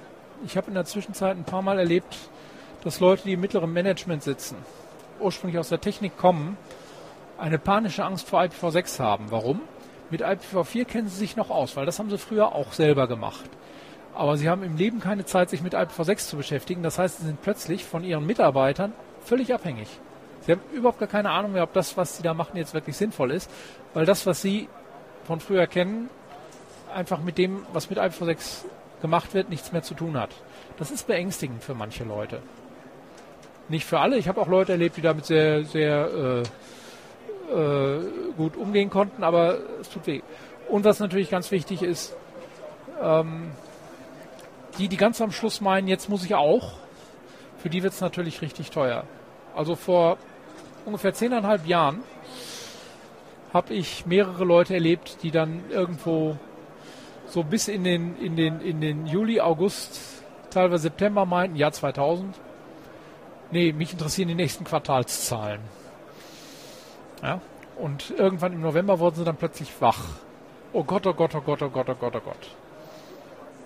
ich habe in der Zwischenzeit ein paar Mal erlebt, dass Leute, die im mittleren Management sitzen, ursprünglich aus der Technik kommen, eine panische Angst vor IPv6 haben. Warum? Mit IPv4 kennen sie sich noch aus, weil das haben sie früher auch selber gemacht. Aber sie haben im Leben keine Zeit, sich mit IPv6 zu beschäftigen. Das heißt, sie sind plötzlich von ihren Mitarbeitern völlig abhängig. Sie haben überhaupt gar keine Ahnung mehr, ob das, was sie da machen, jetzt wirklich sinnvoll ist, weil das, was sie von früher kennen, einfach mit dem, was mit IPv6 gemacht wird, nichts mehr zu tun hat. Das ist beängstigend für manche Leute. Nicht für alle. Ich habe auch Leute erlebt, die damit sehr, sehr äh, äh, gut umgehen konnten, aber es tut weh. Und was natürlich ganz wichtig ist, ähm, die, die ganz am Schluss meinen, jetzt muss ich auch, für die wird es natürlich richtig teuer. Also vor ungefähr zehneinhalb Jahren habe ich mehrere Leute erlebt, die dann irgendwo so bis in den, in den, in den Juli, August, teilweise September meinten, Jahr 2000, nee, mich interessieren die nächsten Quartalszahlen. Ja, und irgendwann im November wurden sie dann plötzlich wach. Oh Gott, oh Gott, oh Gott, oh Gott, oh Gott, oh Gott.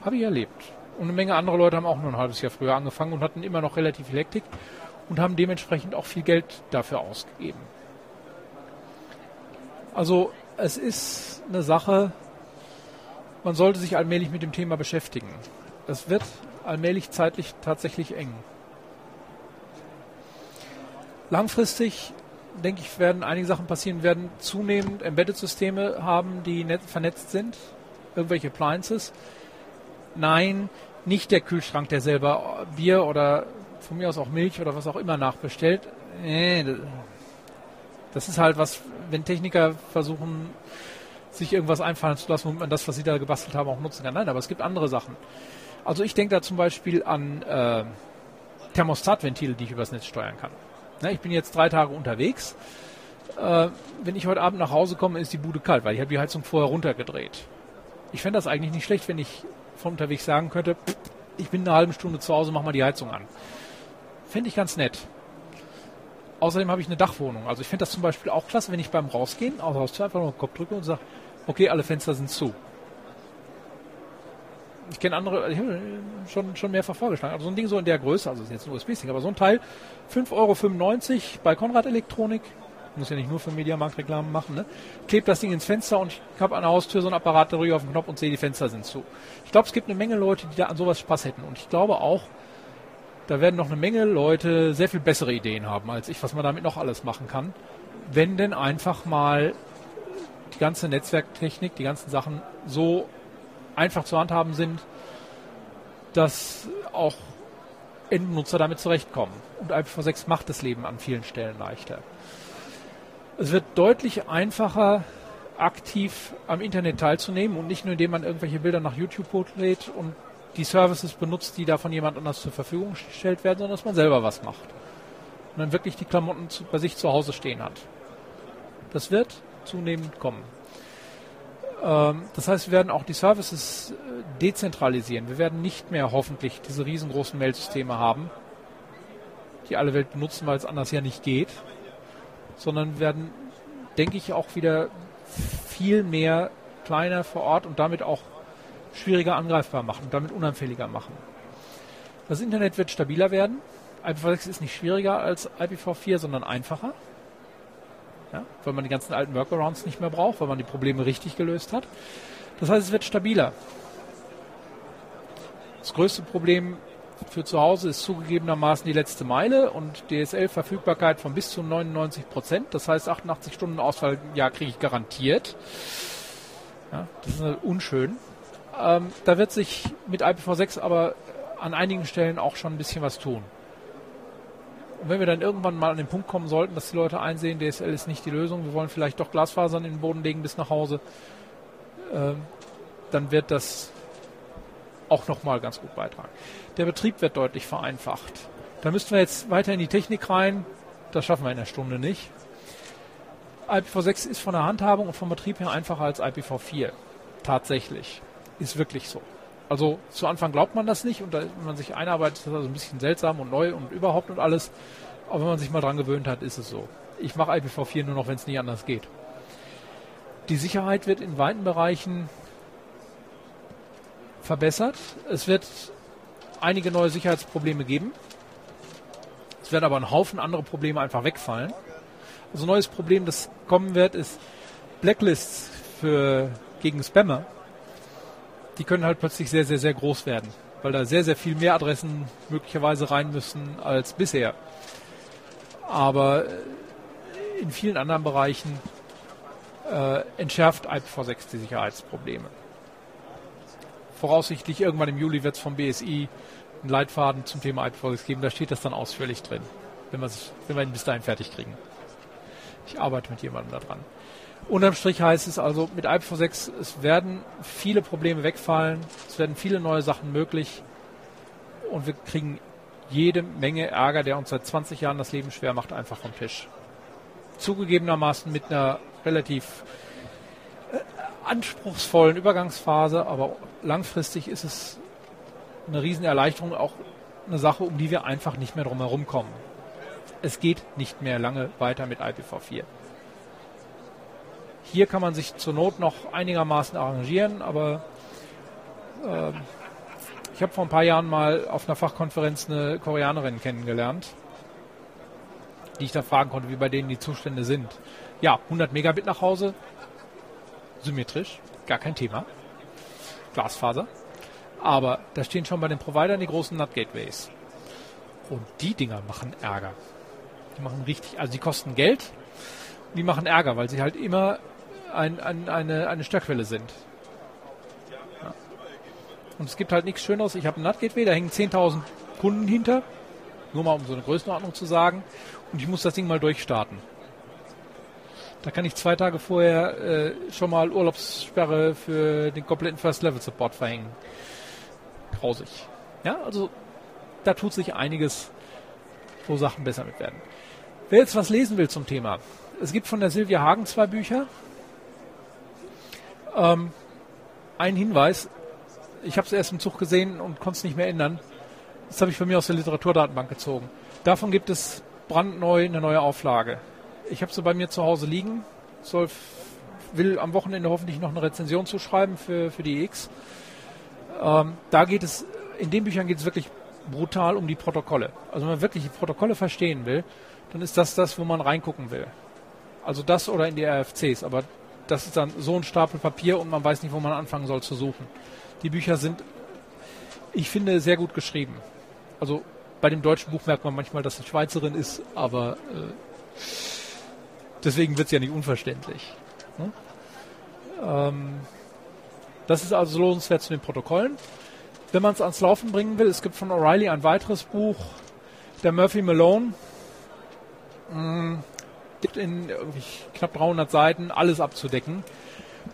Habe ich erlebt. Und eine Menge andere Leute haben auch nur ein halbes Jahr früher angefangen und hatten immer noch relativ viel Hektik und haben dementsprechend auch viel Geld dafür ausgegeben. Also es ist eine Sache, man sollte sich allmählich mit dem Thema beschäftigen. Es wird allmählich zeitlich tatsächlich eng. Langfristig, denke ich, werden einige Sachen passieren, werden zunehmend Embedded-Systeme haben, die vernetzt sind, irgendwelche Appliances. Nein, nicht der Kühlschrank, der selber Bier oder von mir aus auch Milch oder was auch immer nachbestellt. Das ist halt was, wenn Techniker versuchen, sich irgendwas einfallen zu lassen, womit man das, was sie da gebastelt haben, auch nutzen kann. Nein, aber es gibt andere Sachen. Also ich denke da zum Beispiel an äh, Thermostatventile, die ich übers Netz steuern kann. Na, ich bin jetzt drei Tage unterwegs. Äh, wenn ich heute Abend nach Hause komme, ist die Bude kalt, weil ich habe die Heizung vorher runtergedreht. Ich fände das eigentlich nicht schlecht, wenn ich von unterwegs sagen könnte, ich bin eine halbe Stunde zu Hause, mach mal die Heizung an. Fände ich ganz nett. Außerdem habe ich eine Dachwohnung. Also ich finde das zum Beispiel auch klasse, wenn ich beim Rausgehen aus Haustür einfach nur den Kopf drücke und sage, okay, alle Fenster sind zu. Ich kenne andere, ich habe schon, schon mehrfach vorgeschlagen. Also so ein Ding so in der Größe, also ist jetzt ein USB-Stick, aber so ein Teil, 5,95 Euro bei Konrad Elektronik, muss ja nicht nur für Mediamarkt-Reklamen machen, ne? Klebt das Ding ins Fenster und ich habe an der Haustür so ein Apparat, da drücke auf den Knopf und sehe, die Fenster sind zu. Ich glaube, es gibt eine Menge Leute, die da an sowas Spaß hätten. Und ich glaube auch, da werden noch eine Menge Leute sehr viel bessere Ideen haben als ich, was man damit noch alles machen kann. Wenn denn einfach mal die ganze Netzwerktechnik, die ganzen Sachen so einfach zu handhaben sind, dass auch Endnutzer damit zurechtkommen. Und IPv6 macht das Leben an vielen Stellen leichter. Es wird deutlich einfacher, aktiv am Internet teilzunehmen und nicht nur indem man irgendwelche Bilder nach YouTube hochlädt und die Services benutzt, die da von jemand anders zur Verfügung gestellt werden, sondern dass man selber was macht. Und dann wirklich die Klamotten bei sich zu Hause stehen hat. Das wird zunehmend kommen. Ähm, das heißt, wir werden auch die Services äh, dezentralisieren. Wir werden nicht mehr hoffentlich diese riesengroßen Mailsysteme haben, die alle Welt benutzen, weil es anders ja nicht geht, sondern werden, denke ich, auch wieder viel mehr kleiner vor Ort und damit auch schwieriger angreifbar machen, damit unanfälliger machen. Das Internet wird stabiler werden. IPv6 ist nicht schwieriger als IPv4, sondern einfacher. Ja, weil man die ganzen alten Workarounds nicht mehr braucht, weil man die Probleme richtig gelöst hat. Das heißt, es wird stabiler. Das größte Problem für zu Hause ist zugegebenermaßen die letzte Meile und DSL-Verfügbarkeit von bis zu 99 Prozent. Das heißt, 88 Stunden Ausfall, ja, kriege ich garantiert. Ja, das ist unschön. Ähm, da wird sich mit IPv6 aber an einigen Stellen auch schon ein bisschen was tun. Und wenn wir dann irgendwann mal an den Punkt kommen sollten, dass die Leute einsehen, DSL ist nicht die Lösung, wir wollen vielleicht doch Glasfasern in den Boden legen bis nach Hause, äh, dann wird das auch nochmal ganz gut beitragen. Der Betrieb wird deutlich vereinfacht. Da müssten wir jetzt weiter in die Technik rein. Das schaffen wir in der Stunde nicht. IPv6 ist von der Handhabung und vom Betrieb her einfacher als IPv4. Tatsächlich. Ist wirklich so. Also zu Anfang glaubt man das nicht und da, wenn man sich einarbeitet, ist das also ein bisschen seltsam und neu und überhaupt und alles. Aber wenn man sich mal dran gewöhnt hat, ist es so. Ich mache IPv4 nur noch, wenn es nicht anders geht. Die Sicherheit wird in weiten Bereichen verbessert. Es wird einige neue Sicherheitsprobleme geben. Es werden aber ein Haufen andere Probleme einfach wegfallen. Also ein neues Problem, das kommen wird, ist Blacklists für, gegen Spammer die können halt plötzlich sehr, sehr, sehr groß werden, weil da sehr, sehr viel mehr Adressen möglicherweise rein müssen als bisher. Aber äh, in vielen anderen Bereichen äh, entschärft IPv6 die Sicherheitsprobleme. Voraussichtlich irgendwann im Juli wird es vom BSI einen Leitfaden zum Thema IPv6 geben. Da steht das dann ausführlich drin, wenn, wenn wir ihn bis dahin fertig kriegen. Ich arbeite mit jemandem daran. Unterm Strich heißt es also mit IPv6, es werden viele Probleme wegfallen, es werden viele neue Sachen möglich und wir kriegen jede Menge Ärger, der uns seit 20 Jahren das Leben schwer macht, einfach vom Tisch. Zugegebenermaßen mit einer relativ äh, anspruchsvollen Übergangsphase, aber langfristig ist es eine Riesenerleichterung, auch eine Sache, um die wir einfach nicht mehr drum herum kommen. Es geht nicht mehr lange weiter mit IPv4. Hier kann man sich zur Not noch einigermaßen arrangieren, aber äh, ich habe vor ein paar Jahren mal auf einer Fachkonferenz eine Koreanerin kennengelernt, die ich da fragen konnte, wie bei denen die Zustände sind. Ja, 100 Megabit nach Hause, symmetrisch, gar kein Thema. Glasfaser. Aber da stehen schon bei den Providern die großen NAT-Gateways. Und die Dinger machen Ärger. Die machen richtig, also die kosten Geld, die machen Ärger, weil sie halt immer ein, ein, eine, eine Störquelle sind. Ja. Und es gibt halt nichts Schöneres. Ich habe ein NAT-Gateway, da hängen 10.000 Kunden hinter. Nur mal um so eine Größenordnung zu sagen. Und ich muss das Ding mal durchstarten. Da kann ich zwei Tage vorher äh, schon mal Urlaubssperre für den kompletten First-Level-Support verhängen. Grausig. Ja, also da tut sich einiges, wo Sachen besser mit werden. Wer jetzt was lesen will zum Thema, es gibt von der Silvia Hagen zwei Bücher. Ähm, ein Hinweis, ich habe es erst im Zug gesehen und konnte es nicht mehr ändern. Das habe ich von mir aus der Literaturdatenbank gezogen. Davon gibt es brandneu eine neue Auflage. Ich habe sie bei mir zu Hause liegen, soll, will am Wochenende hoffentlich noch eine Rezension zu schreiben für, für die X. Ähm, da geht es, in den Büchern geht es wirklich brutal um die Protokolle. Also wenn man wirklich die Protokolle verstehen will, dann ist das das, wo man reingucken will. Also das oder in die RFCs, aber das ist dann so ein Stapel Papier und man weiß nicht, wo man anfangen soll zu suchen. Die Bücher sind, ich finde, sehr gut geschrieben. Also bei dem deutschen Buch merkt man manchmal, dass es Schweizerin ist, aber äh, deswegen wird es ja nicht unverständlich. Ne? Ähm, das ist also lohnenswert zu den Protokollen. Wenn man es ans Laufen bringen will, es gibt von O'Reilly ein weiteres Buch, der Murphy Malone. Mh, in knapp 300 Seiten alles abzudecken.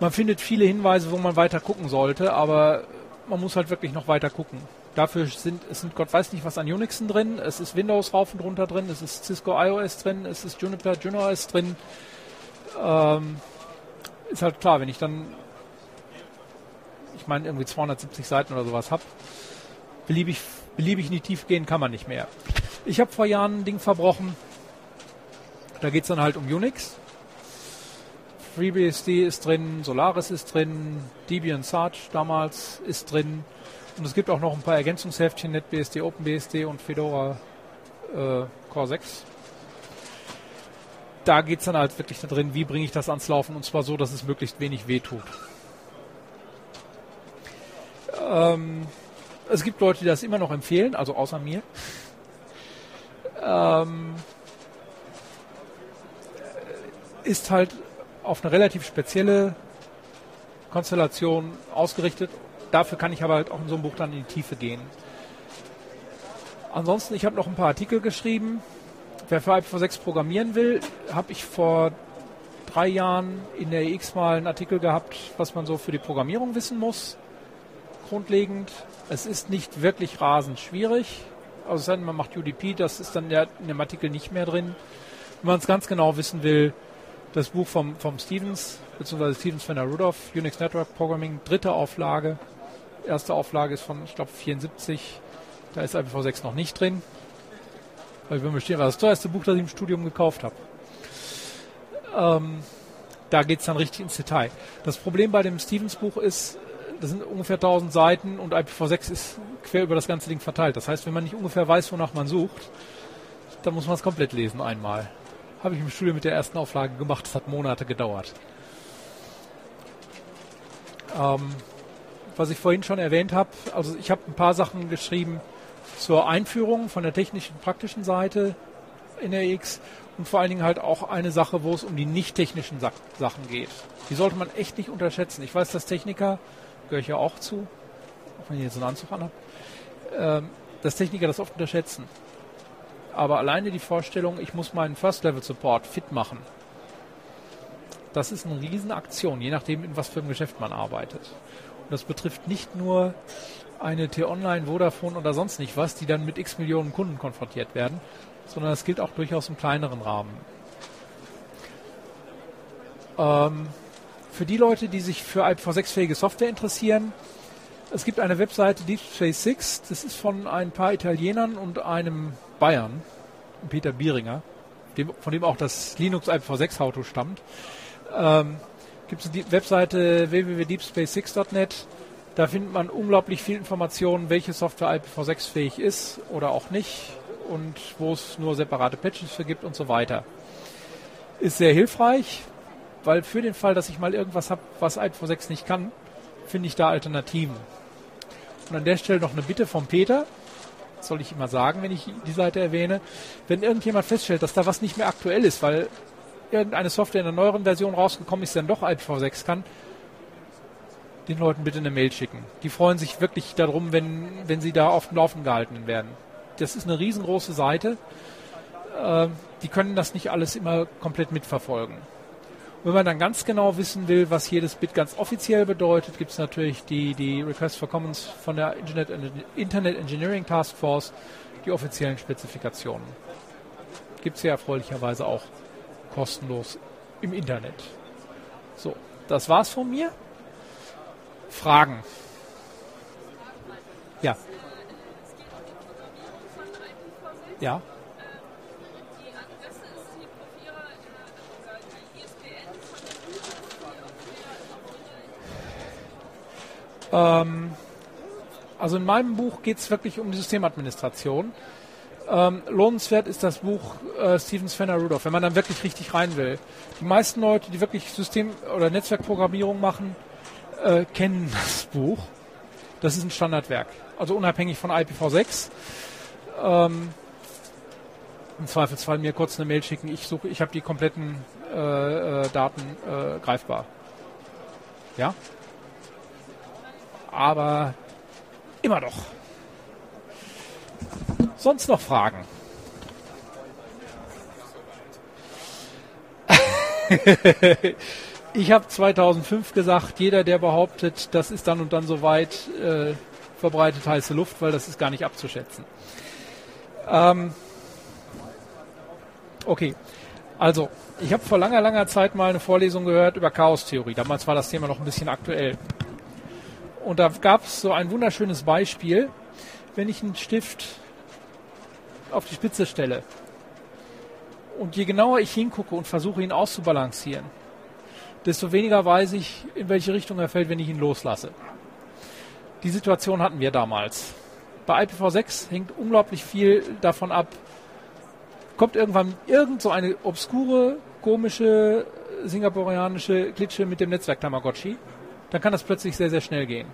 Man findet viele Hinweise, wo man weiter gucken sollte, aber man muss halt wirklich noch weiter gucken. Dafür sind, es sind Gott weiß nicht was an Unixen drin, es ist Windows rauf und runter drin, es ist Cisco iOS drin, es ist Juniper JunoOS drin. Ähm, ist halt klar, wenn ich dann, ich meine, irgendwie 270 Seiten oder sowas habe, beliebig, beliebig in die Tiefe gehen kann man nicht mehr. Ich habe vor Jahren ein Ding verbrochen, da geht es dann halt um Unix. FreeBSD ist drin, Solaris ist drin, Debian Sarge damals ist drin. Und es gibt auch noch ein paar Ergänzungsheftchen, NetBSD, OpenBSD und Fedora äh, Core 6. Da geht es dann halt wirklich da drin, wie bringe ich das ans Laufen und zwar so, dass es möglichst wenig wehtut. Ähm, es gibt Leute, die das immer noch empfehlen, also außer mir. Ähm, ist halt auf eine relativ spezielle Konstellation ausgerichtet. Dafür kann ich aber halt auch in so einem Buch dann in die Tiefe gehen. Ansonsten, ich habe noch ein paar Artikel geschrieben. Wer für IPv6 programmieren will, habe ich vor drei Jahren in der EX mal einen Artikel gehabt, was man so für die Programmierung wissen muss. Grundlegend. Es ist nicht wirklich rasend schwierig. Also man macht UDP, das ist dann in dem Artikel nicht mehr drin. Wenn man es ganz genau wissen will, das Buch vom, vom Stevens, beziehungsweise Stevens von der Rudolph, Unix Network Programming, dritte Auflage. Erste Auflage ist von, ich glaube, 74. Da ist IPv6 noch nicht drin. Weil wir bestehen, war das teuerste Buch, das ich im Studium gekauft habe. Ähm, da geht es dann richtig ins Detail. Das Problem bei dem Stevens-Buch ist, das sind ungefähr 1000 Seiten und IPv6 ist quer über das ganze Ding verteilt. Das heißt, wenn man nicht ungefähr weiß, wonach man sucht, dann muss man es komplett lesen einmal. Habe ich im Studio mit der ersten Auflage gemacht. Das hat Monate gedauert. Ähm, was ich vorhin schon erwähnt habe, also ich habe ein paar Sachen geschrieben zur Einführung von der technischen praktischen Seite in der X und vor allen Dingen halt auch eine Sache, wo es um die nicht technischen Sa Sachen geht. Die sollte man echt nicht unterschätzen. Ich weiß, dass Techniker, gehöre ich ja auch zu, auch wenn ich jetzt einen Anzug anhabe, ähm, dass Techniker das oft unterschätzen aber alleine die Vorstellung, ich muss meinen First-Level-Support fit machen, das ist eine Riesenaktion, je nachdem, in was für einem Geschäft man arbeitet. Und das betrifft nicht nur eine T-Online, Vodafone oder sonst nicht was, die dann mit x Millionen Kunden konfrontiert werden, sondern das gilt auch durchaus im kleineren Rahmen. Ähm, für die Leute, die sich für IPv6-fähige Software interessieren, es gibt eine Webseite Deep Space 6, das ist von ein paar Italienern und einem Bayern, Peter Bieringer, dem, von dem auch das Linux IPv6 Auto stammt. Ähm, gibt es die Webseite www.deepspace6.net. Da findet man unglaublich viel Informationen, welche Software IPv6 fähig ist oder auch nicht und wo es nur separate Patches für gibt und so weiter. Ist sehr hilfreich, weil für den Fall, dass ich mal irgendwas habe, was IPv6 nicht kann, finde ich da Alternativen. Und an der Stelle noch eine Bitte vom Peter soll ich immer sagen, wenn ich die Seite erwähne, wenn irgendjemand feststellt, dass da was nicht mehr aktuell ist, weil irgendeine Software in einer neueren Version rausgekommen ist, dann doch IPv6 kann, den Leuten bitte eine Mail schicken. Die freuen sich wirklich darum, wenn, wenn sie da auf dem Laufen gehalten werden. Das ist eine riesengroße Seite. Äh, die können das nicht alles immer komplett mitverfolgen. Wenn man dann ganz genau wissen will, was jedes Bit ganz offiziell bedeutet, gibt es natürlich die, die Request for Commons von der Internet, Internet Engineering Task Force, die offiziellen Spezifikationen. Gibt es ja erfreulicherweise auch kostenlos im Internet. So, das war's von mir. Fragen? Ja. Ja. Ähm, also in meinem Buch geht es wirklich um die Systemadministration. Ähm, lohnenswert ist das Buch äh, Steven Fenner Rudolph, wenn man dann wirklich richtig rein will. Die meisten Leute, die wirklich System- oder Netzwerkprogrammierung machen, äh, kennen das Buch. Das ist ein Standardwerk. Also unabhängig von IPv6. Ähm, Im Zweifelsfall mir kurz eine Mail schicken. Ich suche, ich habe die kompletten äh, äh, Daten äh, greifbar. Ja? Aber immer noch. Sonst noch Fragen? ich habe 2005 gesagt, jeder, der behauptet, das ist dann und dann soweit, äh, verbreitet heiße Luft, weil das ist gar nicht abzuschätzen. Ähm, okay, also ich habe vor langer, langer Zeit mal eine Vorlesung gehört über Chaostheorie. Damals war das Thema noch ein bisschen aktuell. Und da gab es so ein wunderschönes Beispiel, wenn ich einen Stift auf die Spitze stelle und je genauer ich hingucke und versuche ihn auszubalancieren, desto weniger weiß ich, in welche Richtung er fällt, wenn ich ihn loslasse. Die Situation hatten wir damals. Bei IPv6 hängt unglaublich viel davon ab, kommt irgendwann irgend so eine obskure, komische, singapurianische Glitsche mit dem Netzwerk Tamagotchi, dann kann das plötzlich sehr, sehr schnell gehen.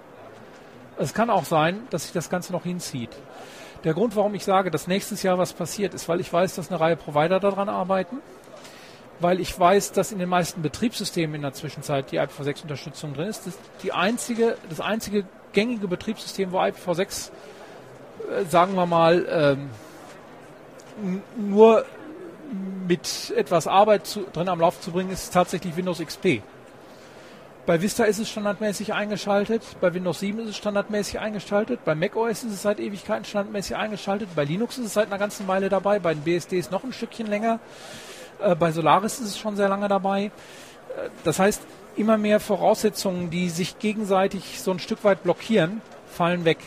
Es kann auch sein, dass sich das Ganze noch hinzieht. Der Grund, warum ich sage, dass nächstes Jahr was passiert, ist, weil ich weiß, dass eine Reihe Provider daran arbeiten, weil ich weiß, dass in den meisten Betriebssystemen in der Zwischenzeit die IPv6-Unterstützung drin ist. Das, die einzige, das einzige gängige Betriebssystem, wo IPv6, äh, sagen wir mal, ähm, nur mit etwas Arbeit zu, drin am Lauf zu bringen, ist tatsächlich Windows XP. Bei Vista ist es standardmäßig eingeschaltet, bei Windows 7 ist es standardmäßig eingeschaltet, bei macOS ist es seit Ewigkeiten standardmäßig eingeschaltet, bei Linux ist es seit einer ganzen Weile dabei, bei den BSDs noch ein Stückchen länger, äh, bei Solaris ist es schon sehr lange dabei. Äh, das heißt, immer mehr Voraussetzungen, die sich gegenseitig so ein Stück weit blockieren, fallen weg.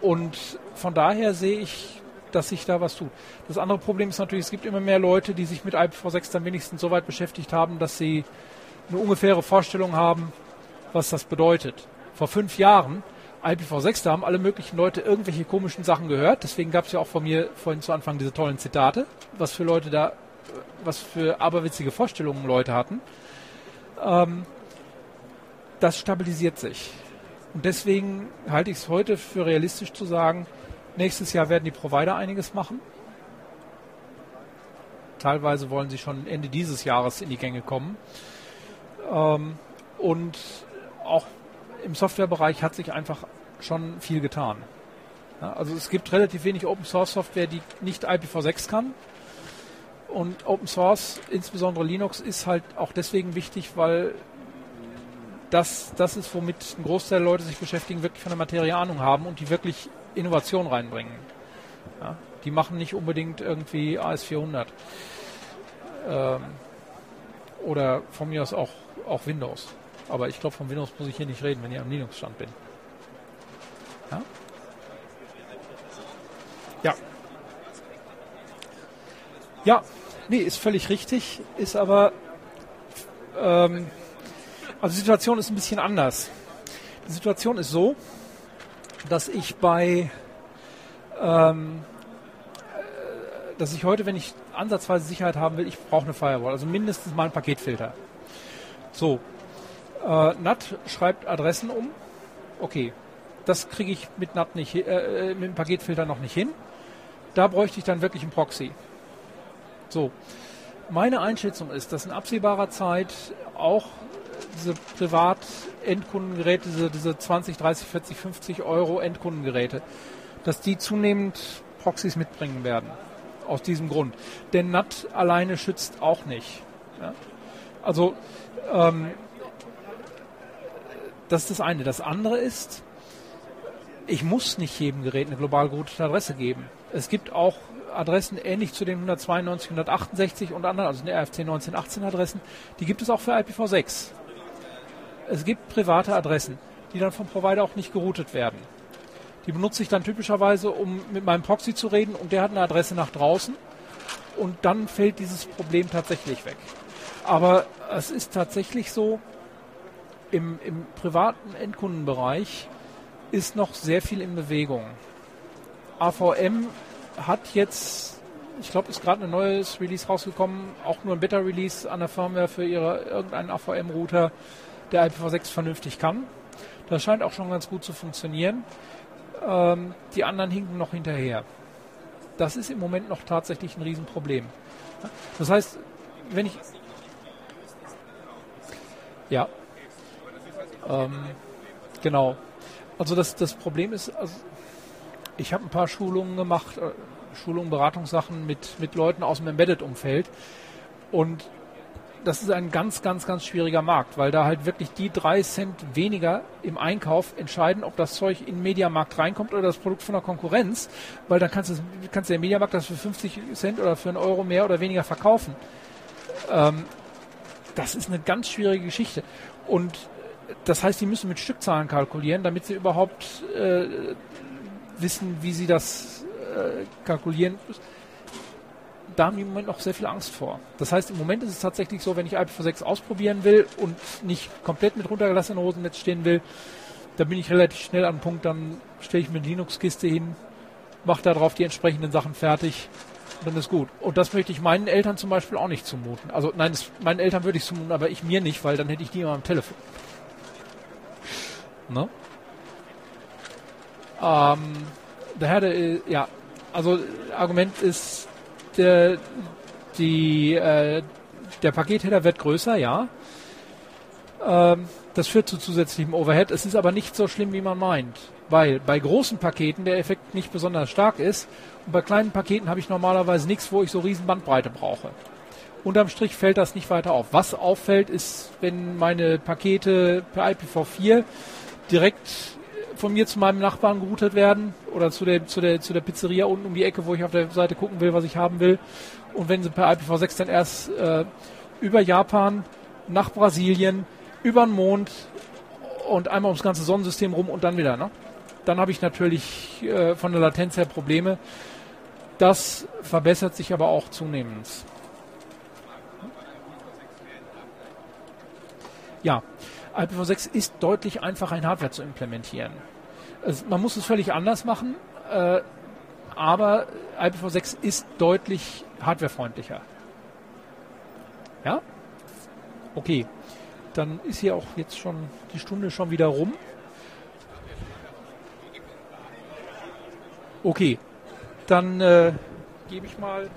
Und von daher sehe ich, dass sich da was tut. Das andere Problem ist natürlich, es gibt immer mehr Leute, die sich mit IPv6 dann wenigstens so weit beschäftigt haben, dass sie eine ungefähre Vorstellung haben, was das bedeutet. Vor fünf Jahren, IPv6, da haben alle möglichen Leute irgendwelche komischen Sachen gehört. Deswegen gab es ja auch von mir vorhin zu Anfang diese tollen Zitate, was für Leute da, was für aberwitzige Vorstellungen Leute hatten. Ähm, das stabilisiert sich. Und deswegen halte ich es heute für realistisch zu sagen, nächstes Jahr werden die Provider einiges machen. Teilweise wollen sie schon Ende dieses Jahres in die Gänge kommen. Ähm, und auch im Softwarebereich hat sich einfach schon viel getan. Ja, also es gibt relativ wenig Open Source Software, die nicht IPv6 kann. Und Open Source, insbesondere Linux, ist halt auch deswegen wichtig, weil das, das ist, womit ein Großteil der Leute sich beschäftigen, wirklich von der Materie Ahnung haben und die wirklich Innovation reinbringen. Ja, die machen nicht unbedingt irgendwie AS400. Ähm, oder von mir aus auch auch Windows. Aber ich glaube, von Windows muss ich hier nicht reden, wenn ich am Linux-Stand bin. Ja? Ja. Ja, nee, ist völlig richtig, ist aber, ähm, also die Situation ist ein bisschen anders. Die Situation ist so, dass ich bei, ähm, dass ich heute, wenn ich ansatzweise Sicherheit haben will, ich brauche eine Firewall, also mindestens mal einen Paketfilter. So, äh, NAT schreibt Adressen um. Okay, das kriege ich mit NAT nicht, äh, äh, mit dem Paketfilter noch nicht hin. Da bräuchte ich dann wirklich einen Proxy. So, meine Einschätzung ist, dass in absehbarer Zeit auch diese Privat-Endkundengeräte, diese, diese 20, 30, 40, 50 Euro Endkundengeräte, dass die zunehmend Proxys mitbringen werden. Aus diesem Grund. Denn NAT alleine schützt auch nicht. Ja? Also ähm, das ist das eine. Das andere ist, ich muss nicht jedem Gerät eine global geroutete Adresse geben. Es gibt auch Adressen ähnlich zu den 192, 168 und anderen, also den RFC 1918 Adressen, die gibt es auch für IPv6. Es gibt private Adressen, die dann vom Provider auch nicht geroutet werden. Die benutze ich dann typischerweise, um mit meinem Proxy zu reden und der hat eine Adresse nach draußen und dann fällt dieses Problem tatsächlich weg. Aber es ist tatsächlich so, im, im privaten Endkundenbereich ist noch sehr viel in Bewegung. AVM hat jetzt, ich glaube, ist gerade ein neues Release rausgekommen, auch nur ein Beta-Release an der Firmware für ihre irgendeinen AVM-Router, der IPv6 vernünftig kann. Das scheint auch schon ganz gut zu funktionieren. Ähm, die anderen hinken noch hinterher. Das ist im Moment noch tatsächlich ein Riesenproblem. Das heißt, wenn ich ja, ähm, genau. Also das, das Problem ist, also ich habe ein paar Schulungen gemacht, äh, Schulungen, Beratungssachen mit, mit Leuten aus dem Embedded-Umfeld und das ist ein ganz, ganz, ganz schwieriger Markt, weil da halt wirklich die drei Cent weniger im Einkauf entscheiden, ob das Zeug in den Mediamarkt reinkommt oder das Produkt von der Konkurrenz, weil dann kannst du, kannst du der Mediamarkt das für 50 Cent oder für einen Euro mehr oder weniger verkaufen. Ähm, das ist eine ganz schwierige Geschichte. Und das heißt, die müssen mit Stückzahlen kalkulieren, damit sie überhaupt äh, wissen, wie sie das äh, kalkulieren. Da haben die im Moment noch sehr viel Angst vor. Das heißt, im Moment ist es tatsächlich so, wenn ich IPv6 ausprobieren will und nicht komplett mit runtergelassenen Hosennetz stehen will, dann bin ich relativ schnell an den Punkt, dann stelle ich mir eine Linux-Kiste hin, mache darauf die entsprechenden Sachen fertig dann ist gut. Und das möchte ich meinen Eltern zum Beispiel auch nicht zumuten. Also nein, das, meinen Eltern würde ich zumuten, aber ich mir nicht, weil dann hätte ich die immer am Telefon. Ne? Ähm, daher, der, ja, also Argument ist, der, die, äh, der Paketheader wird größer, ja. Ähm, das führt zu zusätzlichem Overhead. Es ist aber nicht so schlimm, wie man meint. Weil bei großen Paketen der Effekt nicht besonders stark ist bei kleinen Paketen habe ich normalerweise nichts, wo ich so riesen Bandbreite brauche. Unterm Strich fällt das nicht weiter auf. Was auffällt, ist, wenn meine Pakete per IPv4 direkt von mir zu meinem Nachbarn geroutet werden oder zu der, zu der, zu der Pizzeria unten um die Ecke, wo ich auf der Seite gucken will, was ich haben will. Und wenn sie per IPv6 dann erst äh, über Japan nach Brasilien, über den Mond und einmal ums ganze Sonnensystem rum und dann wieder. Ne? Dann habe ich natürlich äh, von der Latenz her Probleme. Das verbessert sich aber auch zunehmend. Ja, IPv6 ist deutlich einfacher in Hardware zu implementieren. Es, man muss es völlig anders machen, äh, aber IPv6 ist deutlich hardwarefreundlicher. Ja? Okay. Dann ist hier auch jetzt schon die Stunde schon wieder rum. Okay, dann äh, gebe ich mal